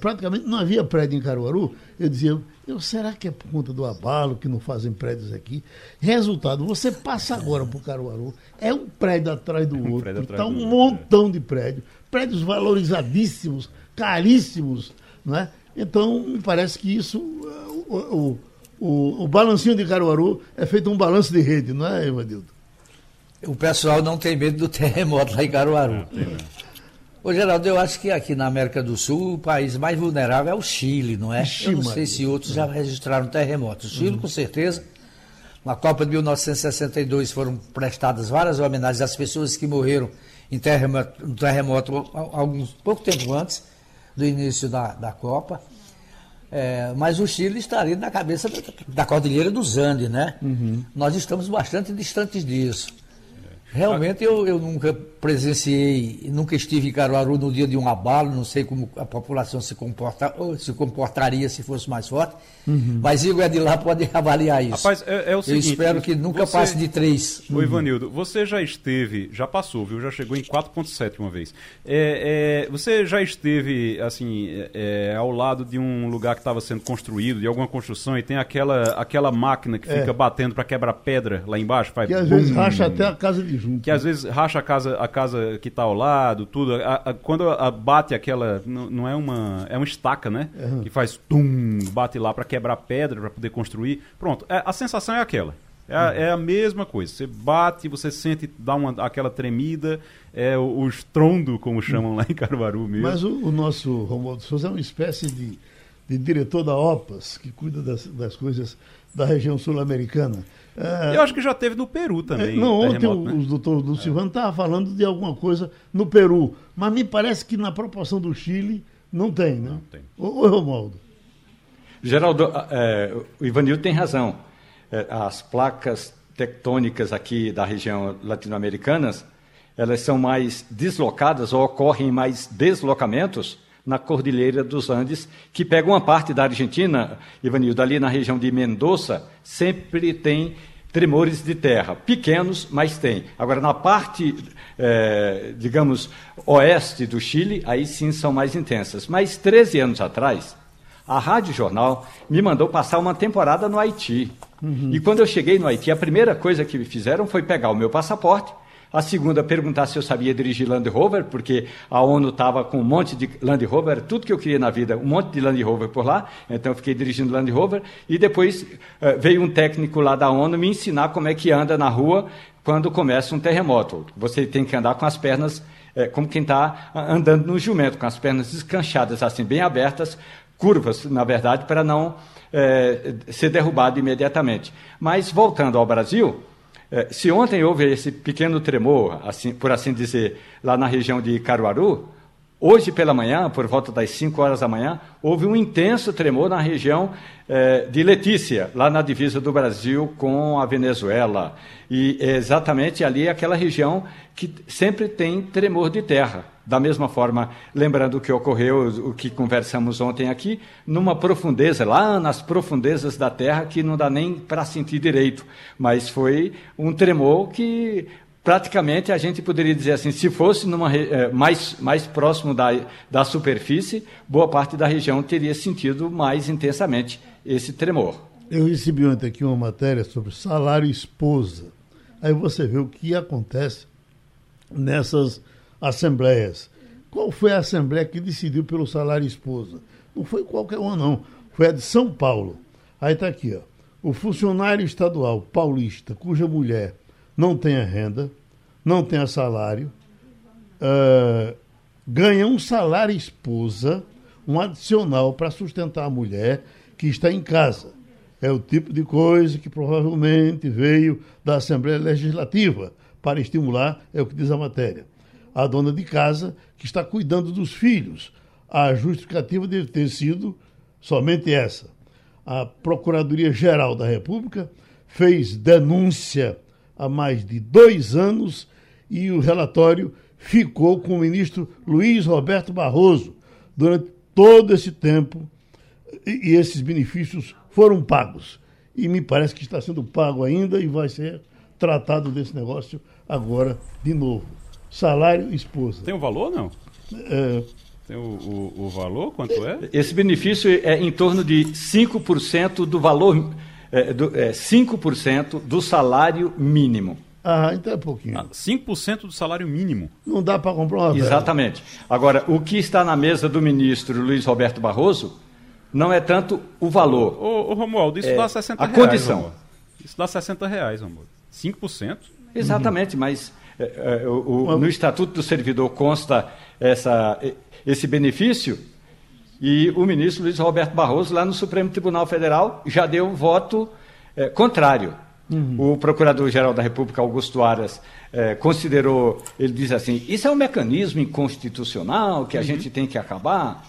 praticamente não havia prédio em Caruaru, eu dizia, eu, será que é por conta do abalo que não fazem prédios aqui? Resultado, você passa agora por Caruaru, é um prédio atrás do [LAUGHS] um outro, está um montão de prédios, prédios valorizadíssimos, caríssimos, não é? Então, me parece que isso, o, o, o, o balancinho de Caruaru é feito um balanço de rede, não é, Evandildo? O pessoal não tem medo do terremoto lá em Caruaru. Ô, Geraldo, eu acho que aqui na América do Sul o país mais vulnerável é o Chile, não é? Eu não sei se outros já registraram terremotos. O Chile, uhum. com certeza. Na Copa de 1962 foram prestadas várias homenagens às pessoas que morreram em terremoto, terremoto alguns pouco tempo antes do início da, da Copa. É, mas o Chile estaria na cabeça da, da Cordilheira dos Andes, né? Uhum. Nós estamos bastante distantes disso. Realmente eu, eu nunca presenciei, nunca estive em Caruaru no dia de um abalo, não sei como a população se, comporta, se comportaria se fosse mais forte, uhum. mas Igor é de lá pode [LAUGHS] avaliar isso. Rapaz, é, é o seguinte, eu espero que nunca você, passe de três. Ô Ivanildo, você já esteve, já passou, viu? Já chegou em 4.7 uma vez. É, é, você já esteve, assim, é, ao lado de um lugar que estava sendo construído, de alguma construção, e tem aquela, aquela máquina que fica batendo para quebrar pedra lá embaixo? Faz que às vezes racha até a casa de junto. Que às vezes racha a casa, a casa que está ao lado, tudo. A, a, quando a, bate aquela. Não, não, é uma. É uma estaca, né? Uhum. Que faz tum, bate lá para quebrar pedra, para poder construir. Pronto. É, a sensação é aquela. É, uhum. é, a mesma coisa. Você bate, você sente, dá uma, aquela tremida, é o, o estrondo, como chamam lá em Caruaru mesmo. Mas o, o nosso Romualdo Souza é uma espécie de, de diretor da OPAS, que cuida das, das coisas da região sul-americana. É, eu acho que já teve no Peru também. É, não, ontem o, né? o doutor do Silvano estava falando de alguma coisa no Peru, mas me parece que na proporção do Chile não tem, né? Não tem. Ô, Romualdo. Geraldo, é, o Ivanildo tem razão. É, as placas tectônicas aqui da região latino-americanas, elas são mais deslocadas ou ocorrem mais deslocamentos na Cordilheira dos Andes, que pega uma parte da Argentina, Ivanildo, ali na região de Mendoza, sempre tem tremores de terra, pequenos, mas tem. Agora, na parte, é, digamos, oeste do Chile, aí sim são mais intensas. Mas 13 anos atrás, a Rádio Jornal me mandou passar uma temporada no Haiti. Uhum. E quando eu cheguei no Haiti, a primeira coisa que me fizeram foi pegar o meu passaporte a segunda, perguntar se eu sabia dirigir Land Rover, porque a ONU estava com um monte de Land Rover, tudo que eu queria na vida, um monte de Land Rover por lá. Então eu fiquei dirigindo Land Rover. E depois uh, veio um técnico lá da ONU me ensinar como é que anda na rua quando começa um terremoto. Você tem que andar com as pernas é, como quem está andando no jumento, com as pernas descanchadas, assim, bem abertas, curvas, na verdade, para não é, ser derrubado imediatamente. Mas, voltando ao Brasil, se ontem houve esse pequeno tremor, assim, por assim dizer, lá na região de Caruaru, hoje pela manhã, por volta das 5 horas da manhã, houve um intenso tremor na região é, de Letícia, lá na divisa do Brasil com a Venezuela. E é exatamente ali aquela região que sempre tem tremor de terra. Da mesma forma, lembrando o que ocorreu, o que conversamos ontem aqui, numa profundeza, lá nas profundezas da Terra, que não dá nem para sentir direito, mas foi um tremor que praticamente a gente poderia dizer assim, se fosse numa, é, mais, mais próximo da, da superfície, boa parte da região teria sentido mais intensamente esse tremor. Eu recebi ontem aqui uma matéria sobre salário esposa. Aí você vê o que acontece nessas assembleias. Qual foi a assembleia que decidiu pelo salário esposa? Não foi qualquer uma, não. Foi a de São Paulo. Aí está aqui, ó. O funcionário estadual paulista cuja mulher não tenha renda, não tenha salário, uh, ganha um salário esposa, um adicional para sustentar a mulher que está em casa. É o tipo de coisa que provavelmente veio da Assembleia Legislativa para estimular, é o que diz a matéria a dona de casa que está cuidando dos filhos. A justificativa deve ter sido somente essa. A Procuradoria-Geral da República fez denúncia há mais de dois anos e o relatório ficou com o ministro Luiz Roberto Barroso durante todo esse tempo e, esses benefícios foram pagos. E me parece que está sendo pago ainda e vai ser tratado desse negócio agora de novo salário esposa. Tem o um valor não? É... Tem o, o, o, valor? Quanto é? Esse benefício é em torno de 5% do valor, é, do, é, 5% do salário mínimo. Ah, então é pouquinho. Ah, 5% do salário mínimo. Não dá para comprar uma Exatamente. Agora, o que está na mesa do ministro Luiz Roberto Barroso não é tanto o valor. Ô, ô Romualdo, isso é dá 60 a reais. A condição. Romualdo. Isso dá 60 reais, Romualdo. 5%? Exatamente, uhum. mas no Estatuto do Servidor consta essa, esse benefício e o ministro Luiz Roberto Barroso, lá no Supremo Tribunal Federal, já deu voto é, contrário. Uhum. O Procurador-Geral da República, Augusto Aras, é, considerou, ele diz assim, isso é um mecanismo inconstitucional que a uhum. gente tem que acabar.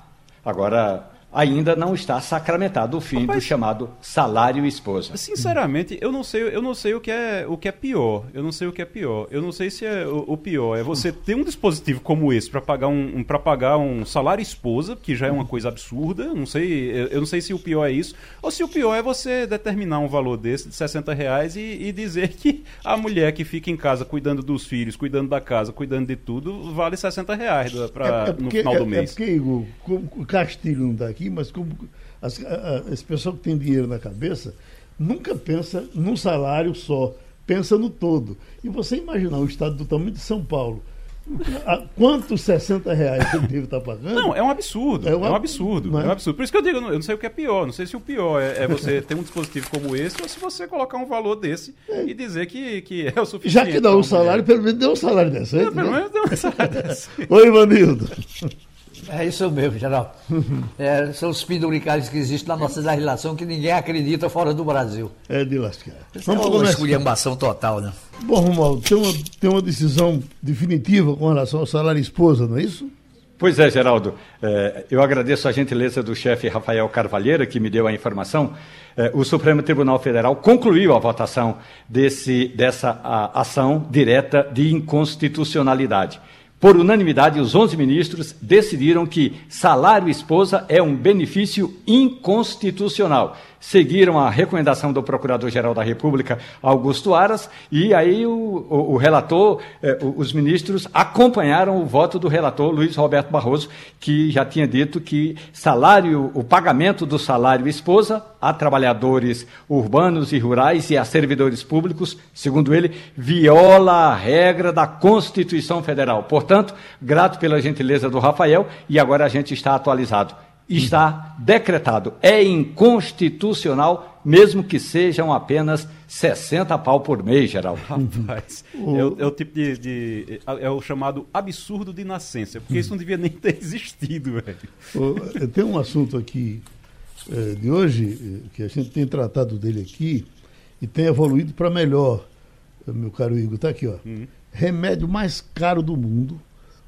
Agora, ainda não está sacramentado o fim Rapaz, do chamado salário esposa. Sinceramente, eu não sei, eu não sei o que é o que é pior. Eu não sei o que é pior. Eu não sei se é o, o pior é você ter um dispositivo como esse para pagar um, um para pagar um salário esposa, que já é uma coisa absurda. Não sei, eu, eu, não sei se o pior é isso ou se o pior é você determinar um valor desse de 60 reais e, e dizer que a mulher que fica em casa cuidando dos filhos, cuidando da casa, cuidando de tudo, vale 60 reais pra, é, é porque, no final do é, mês. É porque, Igor, o Castilho não está aqui aqui, mas como as, a, esse pessoal que tem dinheiro na cabeça nunca pensa num salário só, pensa no todo. E você imaginar o estado do tamanho de São Paulo, quantos 60 reais ele deve estar pagando? Não, é um absurdo. É um, é um absurdo. É? é? um absurdo. Por isso que eu digo, eu não, eu não, sei o que é pior. Não sei se o pior é, é você ter um dispositivo como esse ou se você colocar um valor desse é. e dizer que, que é o suficiente. Já que dá um salário, pelo menos dê um salário desse. Não, pelo menos dê um salário desse. Oi, Ivanildo. [LAUGHS] É isso mesmo, geral. [LAUGHS] É, são os penduricários que existem na nossa legislação que ninguém acredita fora do Brasil. É de lascar. Vamos é uma esculhambação total, né? Bom, Romualdo, tem uma, tem uma decisão definitiva com relação ao salário esposa, não é isso? Pois é, Geraldo. É, eu agradeço a gentileza do chefe Rafael Carvalheira, que me deu a informação. É, o Supremo Tribunal Federal concluiu a votação desse, dessa ação direta de inconstitucionalidade. Por unanimidade, os 11 ministros decidiram que salário esposa é um benefício inconstitucional seguiram a recomendação do Procurador-Geral da República, Augusto Aras, e aí o, o, o relator, eh, os ministros acompanharam o voto do relator Luiz Roberto Barroso, que já tinha dito que salário, o pagamento do salário esposa a trabalhadores urbanos e rurais e a servidores públicos, segundo ele, viola a regra da Constituição Federal. Portanto, grato pela gentileza do Rafael e agora a gente está atualizado está decretado. É inconstitucional, mesmo que sejam apenas 60 pau por mês, Geraldo. [LAUGHS] Rapaz, o... é, o, é, o, tipo de, de, É o chamado absurdo de nascença, porque isso não devia nem ter [LAUGHS] existido, velho. Tem um assunto aqui é, de hoje, é, que a gente tem tratado dele aqui, e tem evoluído para melhor, meu caro Igor. Está aqui, ó. Uhum. Remédio mais caro do mundo,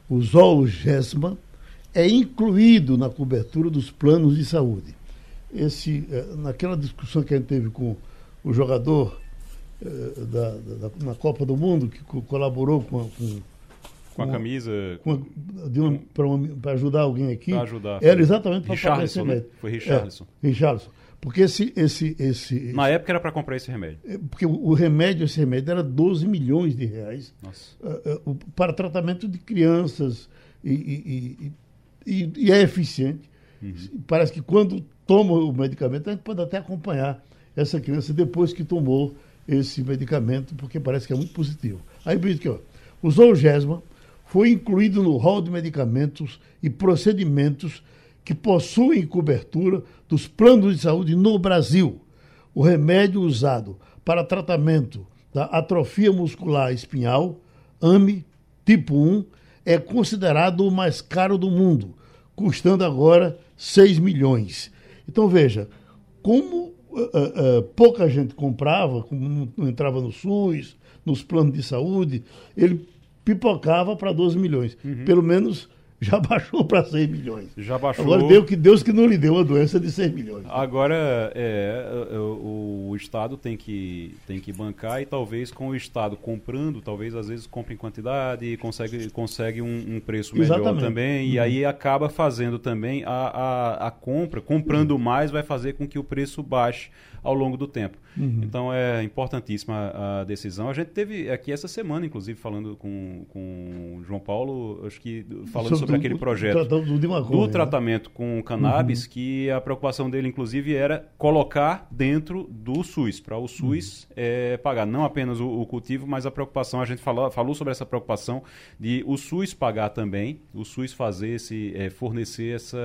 o Zolgensma é incluído na cobertura dos planos de saúde. Esse, eh, naquela discussão que a gente teve com o jogador eh, da, da, na Copa do Mundo, que colaborou com, com, com a camisa. Para ajudar alguém aqui. Para ajudar. Era exatamente para pagar esse remédio. Né? Foi Richarlison. É, Richarlison. Porque esse, esse, esse. Na época era para comprar esse remédio. É, porque o, o, remédio, esse remédio, era 12 milhões de reais uh, uh, para tratamento de crianças e, e, e e, e é eficiente. Uhum. Parece que quando toma o medicamento, a gente pode até acompanhar essa criança depois que tomou esse medicamento, porque parece que é muito positivo. Aí, ó, o Zolgesma foi incluído no rol de medicamentos e procedimentos que possuem cobertura dos planos de saúde no Brasil. O remédio usado para tratamento da atrofia muscular espinhal, AME, tipo 1, é considerado o mais caro do mundo, custando agora 6 milhões. Então veja, como uh, uh, pouca gente comprava, como não, entrava no SUS, nos planos de saúde, ele pipocava para 12 milhões. Uhum. Pelo menos já [LAUGHS] baixou para 6 milhões. Já baixou. Agora deu que Deus que não lhe deu a doença de 6 milhões. Agora é, o, o, Estado tem que, tem que bancar e talvez com o Estado comprando, talvez às vezes compre em quantidade e consegue, consegue um, um preço melhor Exatamente. também. Uhum. E aí acaba fazendo também a, a, a compra, comprando uhum. mais vai fazer com que o preço baixe ao longo do tempo. Uhum. Então é importantíssima a decisão. A gente teve aqui essa semana, inclusive, falando com, com o João Paulo, acho que falando sobre, sobre aquele projeto do, do, do né? tratamento com cannabis, uhum. que a preocupação dele, inclusive, era colocar dentro do SUS, para o SUS uhum. é, pagar não apenas o, o, cultivo, mas a preocupação, a gente falou, falou sobre essa preocupação de o SUS pagar também, o SUS fazer esse, é, fornecer essa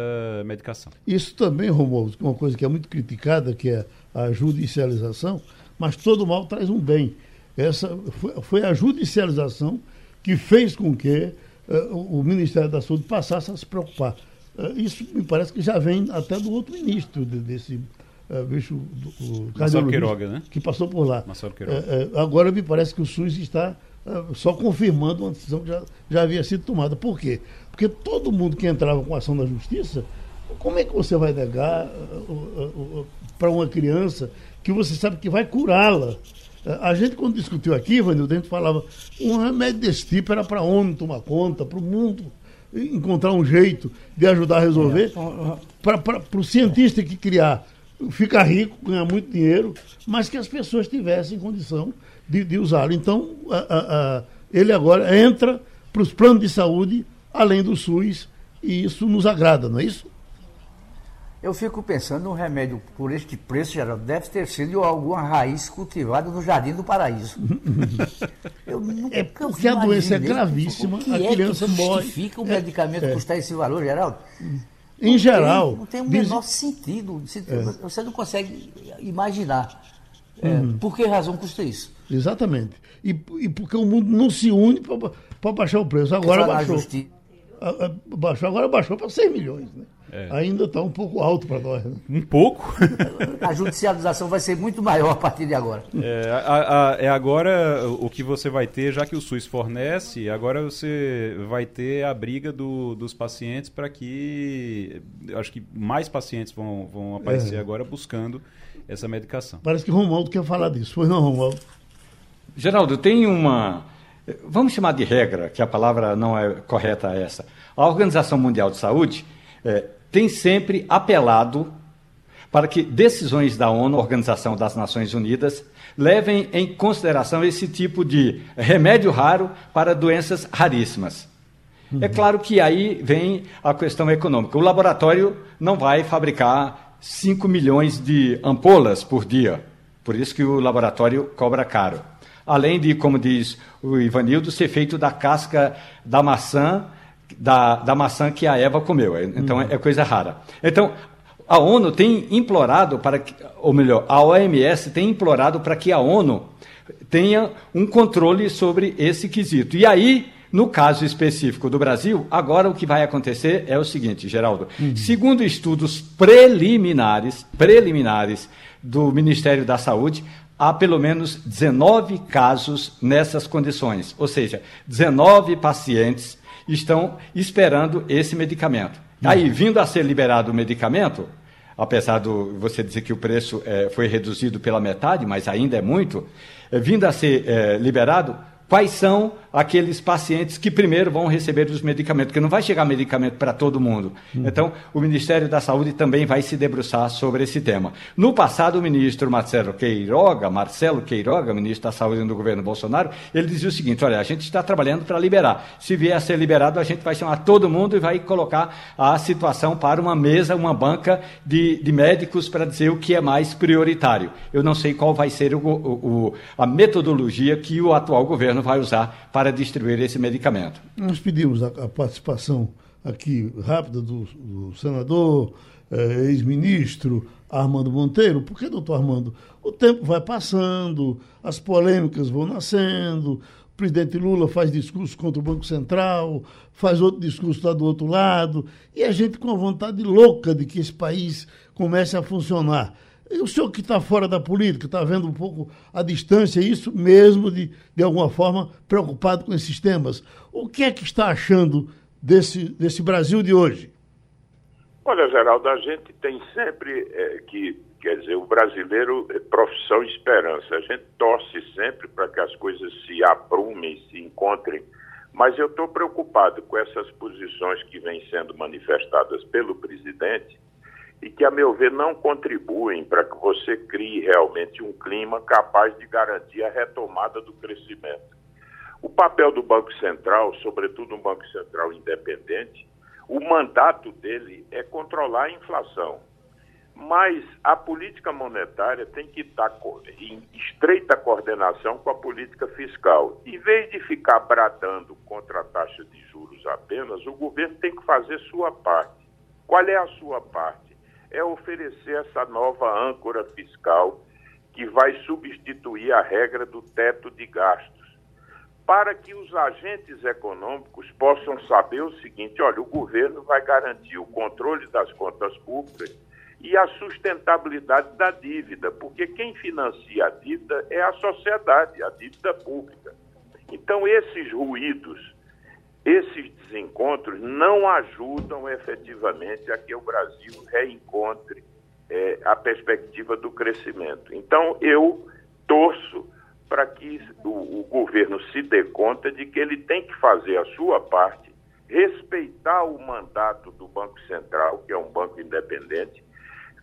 medicação. Isso também, Romualdo, uma coisa que é muito criticada, que é a judicialização, mas todo mal traz um bem. Essa foi, foi a judicialização que fez com que uh, o Ministério da Saúde passasse a se preocupar. Uh, isso me parece que já vem até do outro ministro de, desse uh, bicho, do, Marcelo Queiroga, né? que passou por lá. Marcelo Queiroga. agora me parece que o SUS está só confirmando uma decisão que já, já havia sido tomada. Por quê? Porque todo mundo que entrava com ação na justiça Como é que você vai negar para uma criança que você sabe que vai curá-la? A gente, quando discutiu aqui, Vanildo, a gente falava um remédio desse tipo era para ONU tomar conta, para o mundo encontrar um jeito de ajudar a resolver. É. Para o cientista que criar, ficar rico, ganhar muito dinheiro, mas que as pessoas tivessem condição de, de usá-lo. Então, a, a, a, ele agora entra para os planos de saúde, além do SUS, e isso nos agrada, não é isso? Eu fico pensando um remédio por este preço, Geraldo, deve ter sido alguma raiz cultivada no Jardim do Paraíso. [LAUGHS] eu nunca é porque a doença é gravíssima, a é criança morre. justifica o medicamento é, custar esse valor, Geraldo? Em não geral. Tem, não tem o menor sentido. É. Você não consegue imaginar. É, uhum. Por que razão custa isso? Exatamente. E, e porque o mundo não se une para baixar o preço. Agora baixou. Baixou, agora baixou para 100 milhões. Né? É. Ainda está um pouco alto para nós. Né? Um pouco? [LAUGHS] a judicialização vai ser muito maior a partir de agora. É, a, a, é agora o que você vai ter, já que o SUS fornece, agora você vai ter a briga do, dos pacientes para que. Acho que mais pacientes vão, vão aparecer é. agora buscando essa medicação. Parece que Romualdo quer falar disso. Pois não, Romualdo? Geraldo, tem uma. Vamos chamar de regra, que a palavra não é correta essa. A Organização Mundial de Saúde é, tem sempre apelado para que decisões da ONU, Organização das Nações Unidas, levem em consideração esse tipo de remédio raro para doenças raríssimas. Uhum. É claro que aí vem a questão econômica. O laboratório não vai fabricar 5 milhões de ampolas por dia. Por isso que o laboratório cobra caro. Além de, como diz o Ivanildo, ser feito da casca da maçã da, da maçã que a Eva comeu. Então uhum. é, é coisa rara. Então, a ONU tem implorado para que, ou melhor, a OMS tem implorado para que a ONU tenha um controle sobre esse quesito. E aí, no caso específico do Brasil, agora o que vai acontecer é o seguinte, Geraldo. Uhum. Segundo estudos preliminares, preliminares do Ministério da Saúde, há pelo menos 19 casos nessas condições, ou seja, 19 pacientes estão esperando esse medicamento. Aí, vindo a ser liberado o medicamento, apesar de você dizer que o preço é, foi reduzido pela metade, mas ainda é muito, é, vindo a ser é, liberado, quais são aqueles pacientes que primeiro vão receber os medicamentos, porque não vai chegar medicamento para todo mundo. Uhum. Então, o Ministério da Saúde também vai se debruçar sobre esse tema. No passado, o ministro Marcelo Queiroga, Marcelo Queiroga, ministro da Saúde do governo Bolsonaro, ele dizia o seguinte: olha, a gente está trabalhando para liberar. Se vier a ser liberado, a gente vai chamar todo mundo e vai colocar a situação para uma mesa, uma banca de, de médicos para dizer o que é mais prioritário. Eu não sei qual vai ser o, o, a metodologia que o atual governo vai usar para para distribuir esse medicamento. Nós pedimos a, a participação aqui rápida do, do senador, eh, ex-ministro Armando Monteiro, porque, doutor Armando, o tempo vai passando, as polêmicas vão nascendo, o presidente Lula faz discurso contra o Banco Central, faz outro discurso lá do outro lado, e a gente com a vontade louca de que esse país comece a funcionar. E o senhor que está fora da política, está vendo um pouco a distância, isso mesmo de, de alguma forma, preocupado com esses temas. O que é que está achando desse, desse Brasil de hoje? Olha, Geraldo, a gente tem sempre é, que, quer dizer, o brasileiro é profissão esperança. A gente torce sempre para que as coisas se aprumem, se encontrem. Mas eu estou preocupado com essas posições que vêm sendo manifestadas pelo presidente e que, a meu ver, não contribuem para que você crie realmente um clima capaz de garantir a retomada do crescimento. O papel do Banco Central, sobretudo um Banco Central independente, o mandato dele é controlar a inflação. Mas a política monetária tem que estar em estreita coordenação com a política fiscal. Em vez de ficar bradando contra a taxa de juros apenas, o governo tem que fazer sua parte. Qual é a sua parte? É oferecer essa nova âncora fiscal que vai substituir a regra do teto de gastos, para que os agentes econômicos possam saber o seguinte: olha, o governo vai garantir o controle das contas públicas e a sustentabilidade da dívida, porque quem financia a dívida é a sociedade, a dívida pública. Então, esses ruídos esses desencontros não ajudam efetivamente a que o Brasil reencontre é, a perspectiva do crescimento. Então, eu torço para que o, o governo se dê conta de que ele tem que fazer a sua parte, respeitar o mandato do Banco Central, que é um banco independente,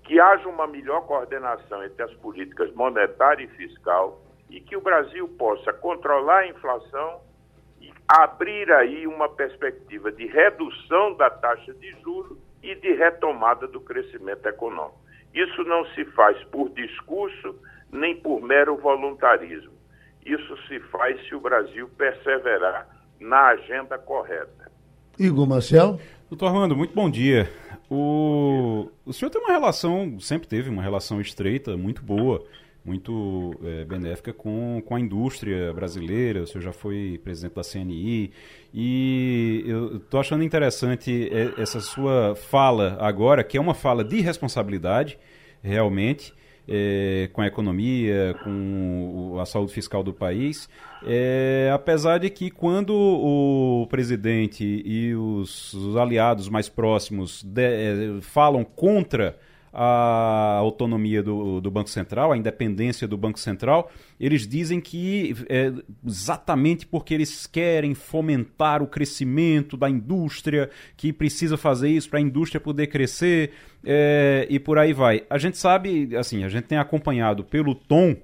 que haja uma melhor coordenação entre as políticas monetária e fiscal e que o Brasil possa controlar a inflação abrir aí uma perspectiva de redução da taxa de juros e de retomada do crescimento econômico. Isso não se faz por discurso nem por mero voluntarismo. Isso se faz se o Brasil perseverar na agenda correta. Igor Marcel? Doutor Armando, muito bom dia. O, o senhor tem uma relação, sempre teve uma relação estreita, muito boa, muito é, benéfica com, com a indústria brasileira. O senhor já foi presidente da CNI. E eu estou achando interessante é, essa sua fala agora, que é uma fala de responsabilidade, realmente é, com a economia, com a saúde fiscal do país, é, apesar de que quando o presidente e os, os aliados mais próximos de, é, falam contra a autonomia do, do, Banco Central, a independência do Banco Central, eles dizem que é exatamente porque eles querem fomentar o crescimento da indústria, que precisa fazer isso para a indústria poder crescer é, e por aí vai. A gente sabe, assim, a gente tem acompanhado pelo tom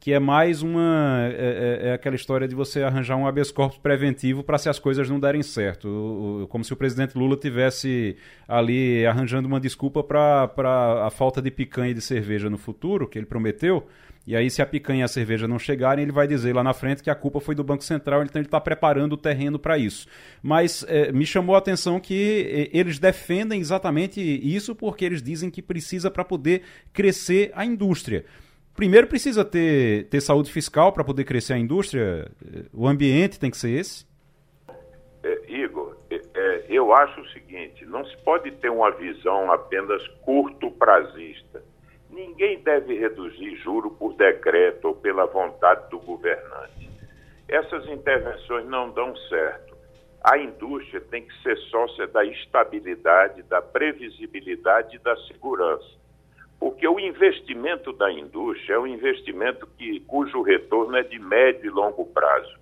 que é mais uma. É, é, é, aquela história de você arranjar um habeas corpus preventivo para se as coisas não derem certo. O, o, como se o presidente Lula tivesse ali arranjando uma desculpa para a falta de picanha e de cerveja no futuro, que ele prometeu. E aí, se a picanha e a cerveja não chegarem, ele vai dizer lá na frente que a culpa foi do Banco Central, então ele está preparando o terreno para isso. Mas é, me chamou a atenção que eles defendem exatamente isso porque eles dizem que precisa para poder crescer a indústria primeiro precisa ter, ter saúde fiscal para poder crescer a indústria? O ambiente tem que ser esse? É, Igor, é, é, eu acho o seguinte: não se pode ter uma visão apenas curto prazista. Ninguém deve reduzir juro por decreto ou pela vontade do governante. Essas intervenções não dão certo. A indústria tem que ser sócia da estabilidade, da previsibilidade e da segurança porque o investimento da indústria é um investimento que, cujo retorno é de médio e longo prazo.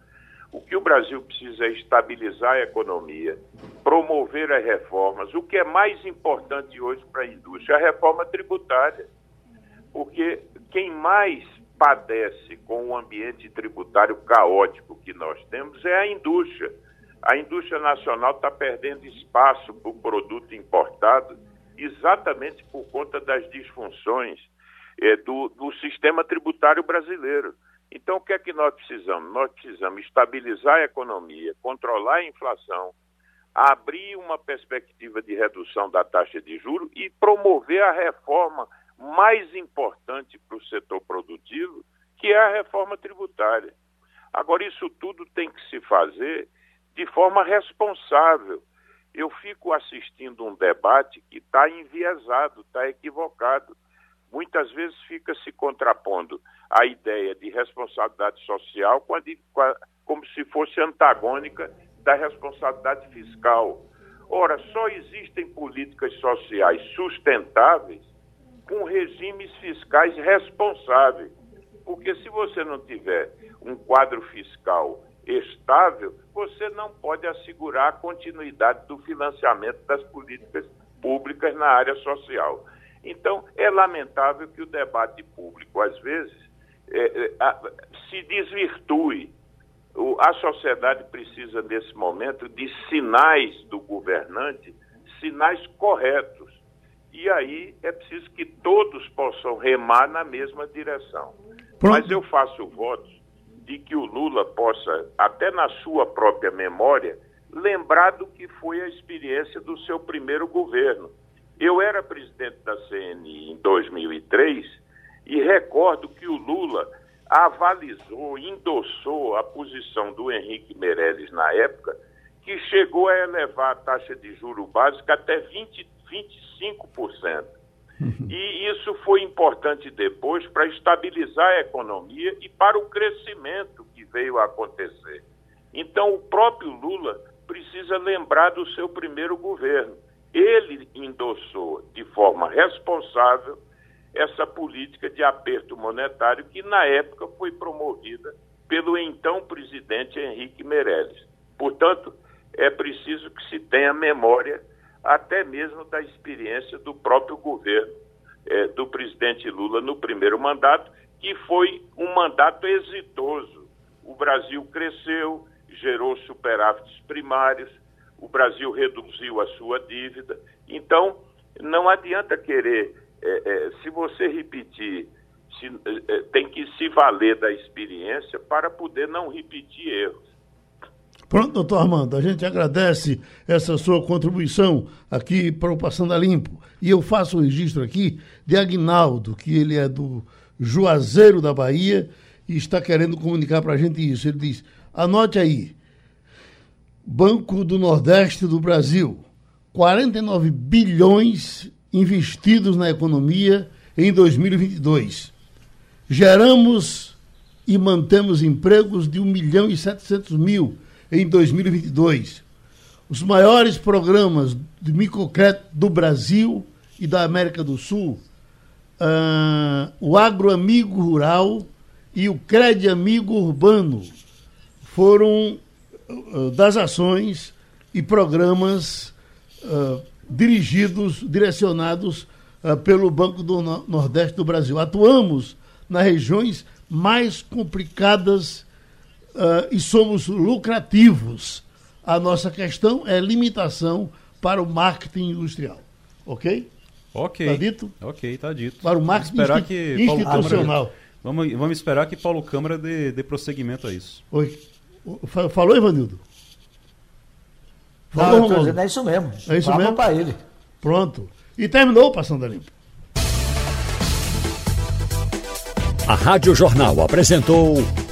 O que o Brasil precisa é estabilizar a economia, promover as reformas. O que é mais importante hoje para a indústria é a reforma tributária. Porque quem mais padece com o ambiente tributário caótico que nós temos é a indústria. A indústria nacional está perdendo espaço para o produto importado exatamente por conta das disfunções é, do, do sistema tributário brasileiro. Então, o que é que nós precisamos? Nós precisamos estabilizar a economia, controlar a inflação, abrir uma perspectiva de redução da taxa de juros e promover a reforma mais importante para o setor produtivo, que é a reforma tributária. Agora, isso tudo tem que se fazer de forma responsável, eu fico assistindo um debate que está enviesado, está equivocado. Muitas vezes fica se contrapondo a ideia de responsabilidade social com a com a, como se fosse antagônica da responsabilidade fiscal. Ora, só existem políticas sociais sustentáveis com regimes fiscais responsáveis. Porque se você não tiver um quadro fiscal estável, você não pode assegurar a continuidade do financiamento das políticas públicas na área social. Então, é lamentável que o debate público, às vezes, é, é, se desvirtue. O, a sociedade precisa, nesse momento, de sinais do governante, sinais corretos. E aí é preciso que todos possam remar na mesma direção. Pronto. Mas eu faço votos de que o Lula possa, até na sua própria memória, lembrar do que foi a experiência do seu primeiro governo. Eu era presidente da CNI em 2003 e recordo que o Lula avalizou, endossou a posição do Henrique Meirelles na época, que chegou a elevar a taxa de juro básica até 20, 25%. [LAUGHS] E isso foi importante depois para estabilizar a economia e para o crescimento que veio a acontecer. Então, o próprio Lula precisa lembrar do seu primeiro governo. Ele endossou de forma responsável essa política de aperto monetário que, na época, foi promovida pelo então presidente Henrique Meirelles. Portanto, é preciso que se tenha memória até mesmo da experiência do próprio governo é, do presidente Lula no primeiro mandato, que foi um mandato exitoso. O Brasil cresceu, gerou superávites primários, o Brasil reduziu a sua dívida. Então, não adianta querer, é, é, se você repetir, se, tem que se valer da experiência para poder não repetir erros. Pronto, doutor Armando, a gente agradece essa sua contribuição aqui para o Passando a Limpo. E eu faço o um registro aqui de Agnaldo, que ele é do Juazeiro da Bahia e está querendo comunicar para a gente isso. Ele diz: anote aí, Banco do Nordeste do Brasil, 49 bilhões investidos na economia em 2022. Geramos e mantemos empregos de 1 milhão e 700 mil em 2022. Os maiores programas de microcrédito do Brasil e da América do Sul, uh, o Agroamigo Rural e o Crédito Amigo Urbano foram uh, das ações e programas uh, dirigidos, direcionados pelo Banco do Nordeste do Brasil. Atuamos nas regiões mais complicadas uh, e somos lucrativos. A nossa questão é limitação para o marketing industrial. Ok? Ok. Está dito? Ok, está dito. Para o marketing esperar que institucional. Câmara, vamos, vamos esperar que Paulo Câmara dê, dê prosseguimento a isso. Oi. Falou, Ivanildo? Falou, Não, dizendo, é isso mesmo. É isso Fala mesmo? para ele. Pronto. E terminou o Passando a Limpo. A Rádio Jornal apresentou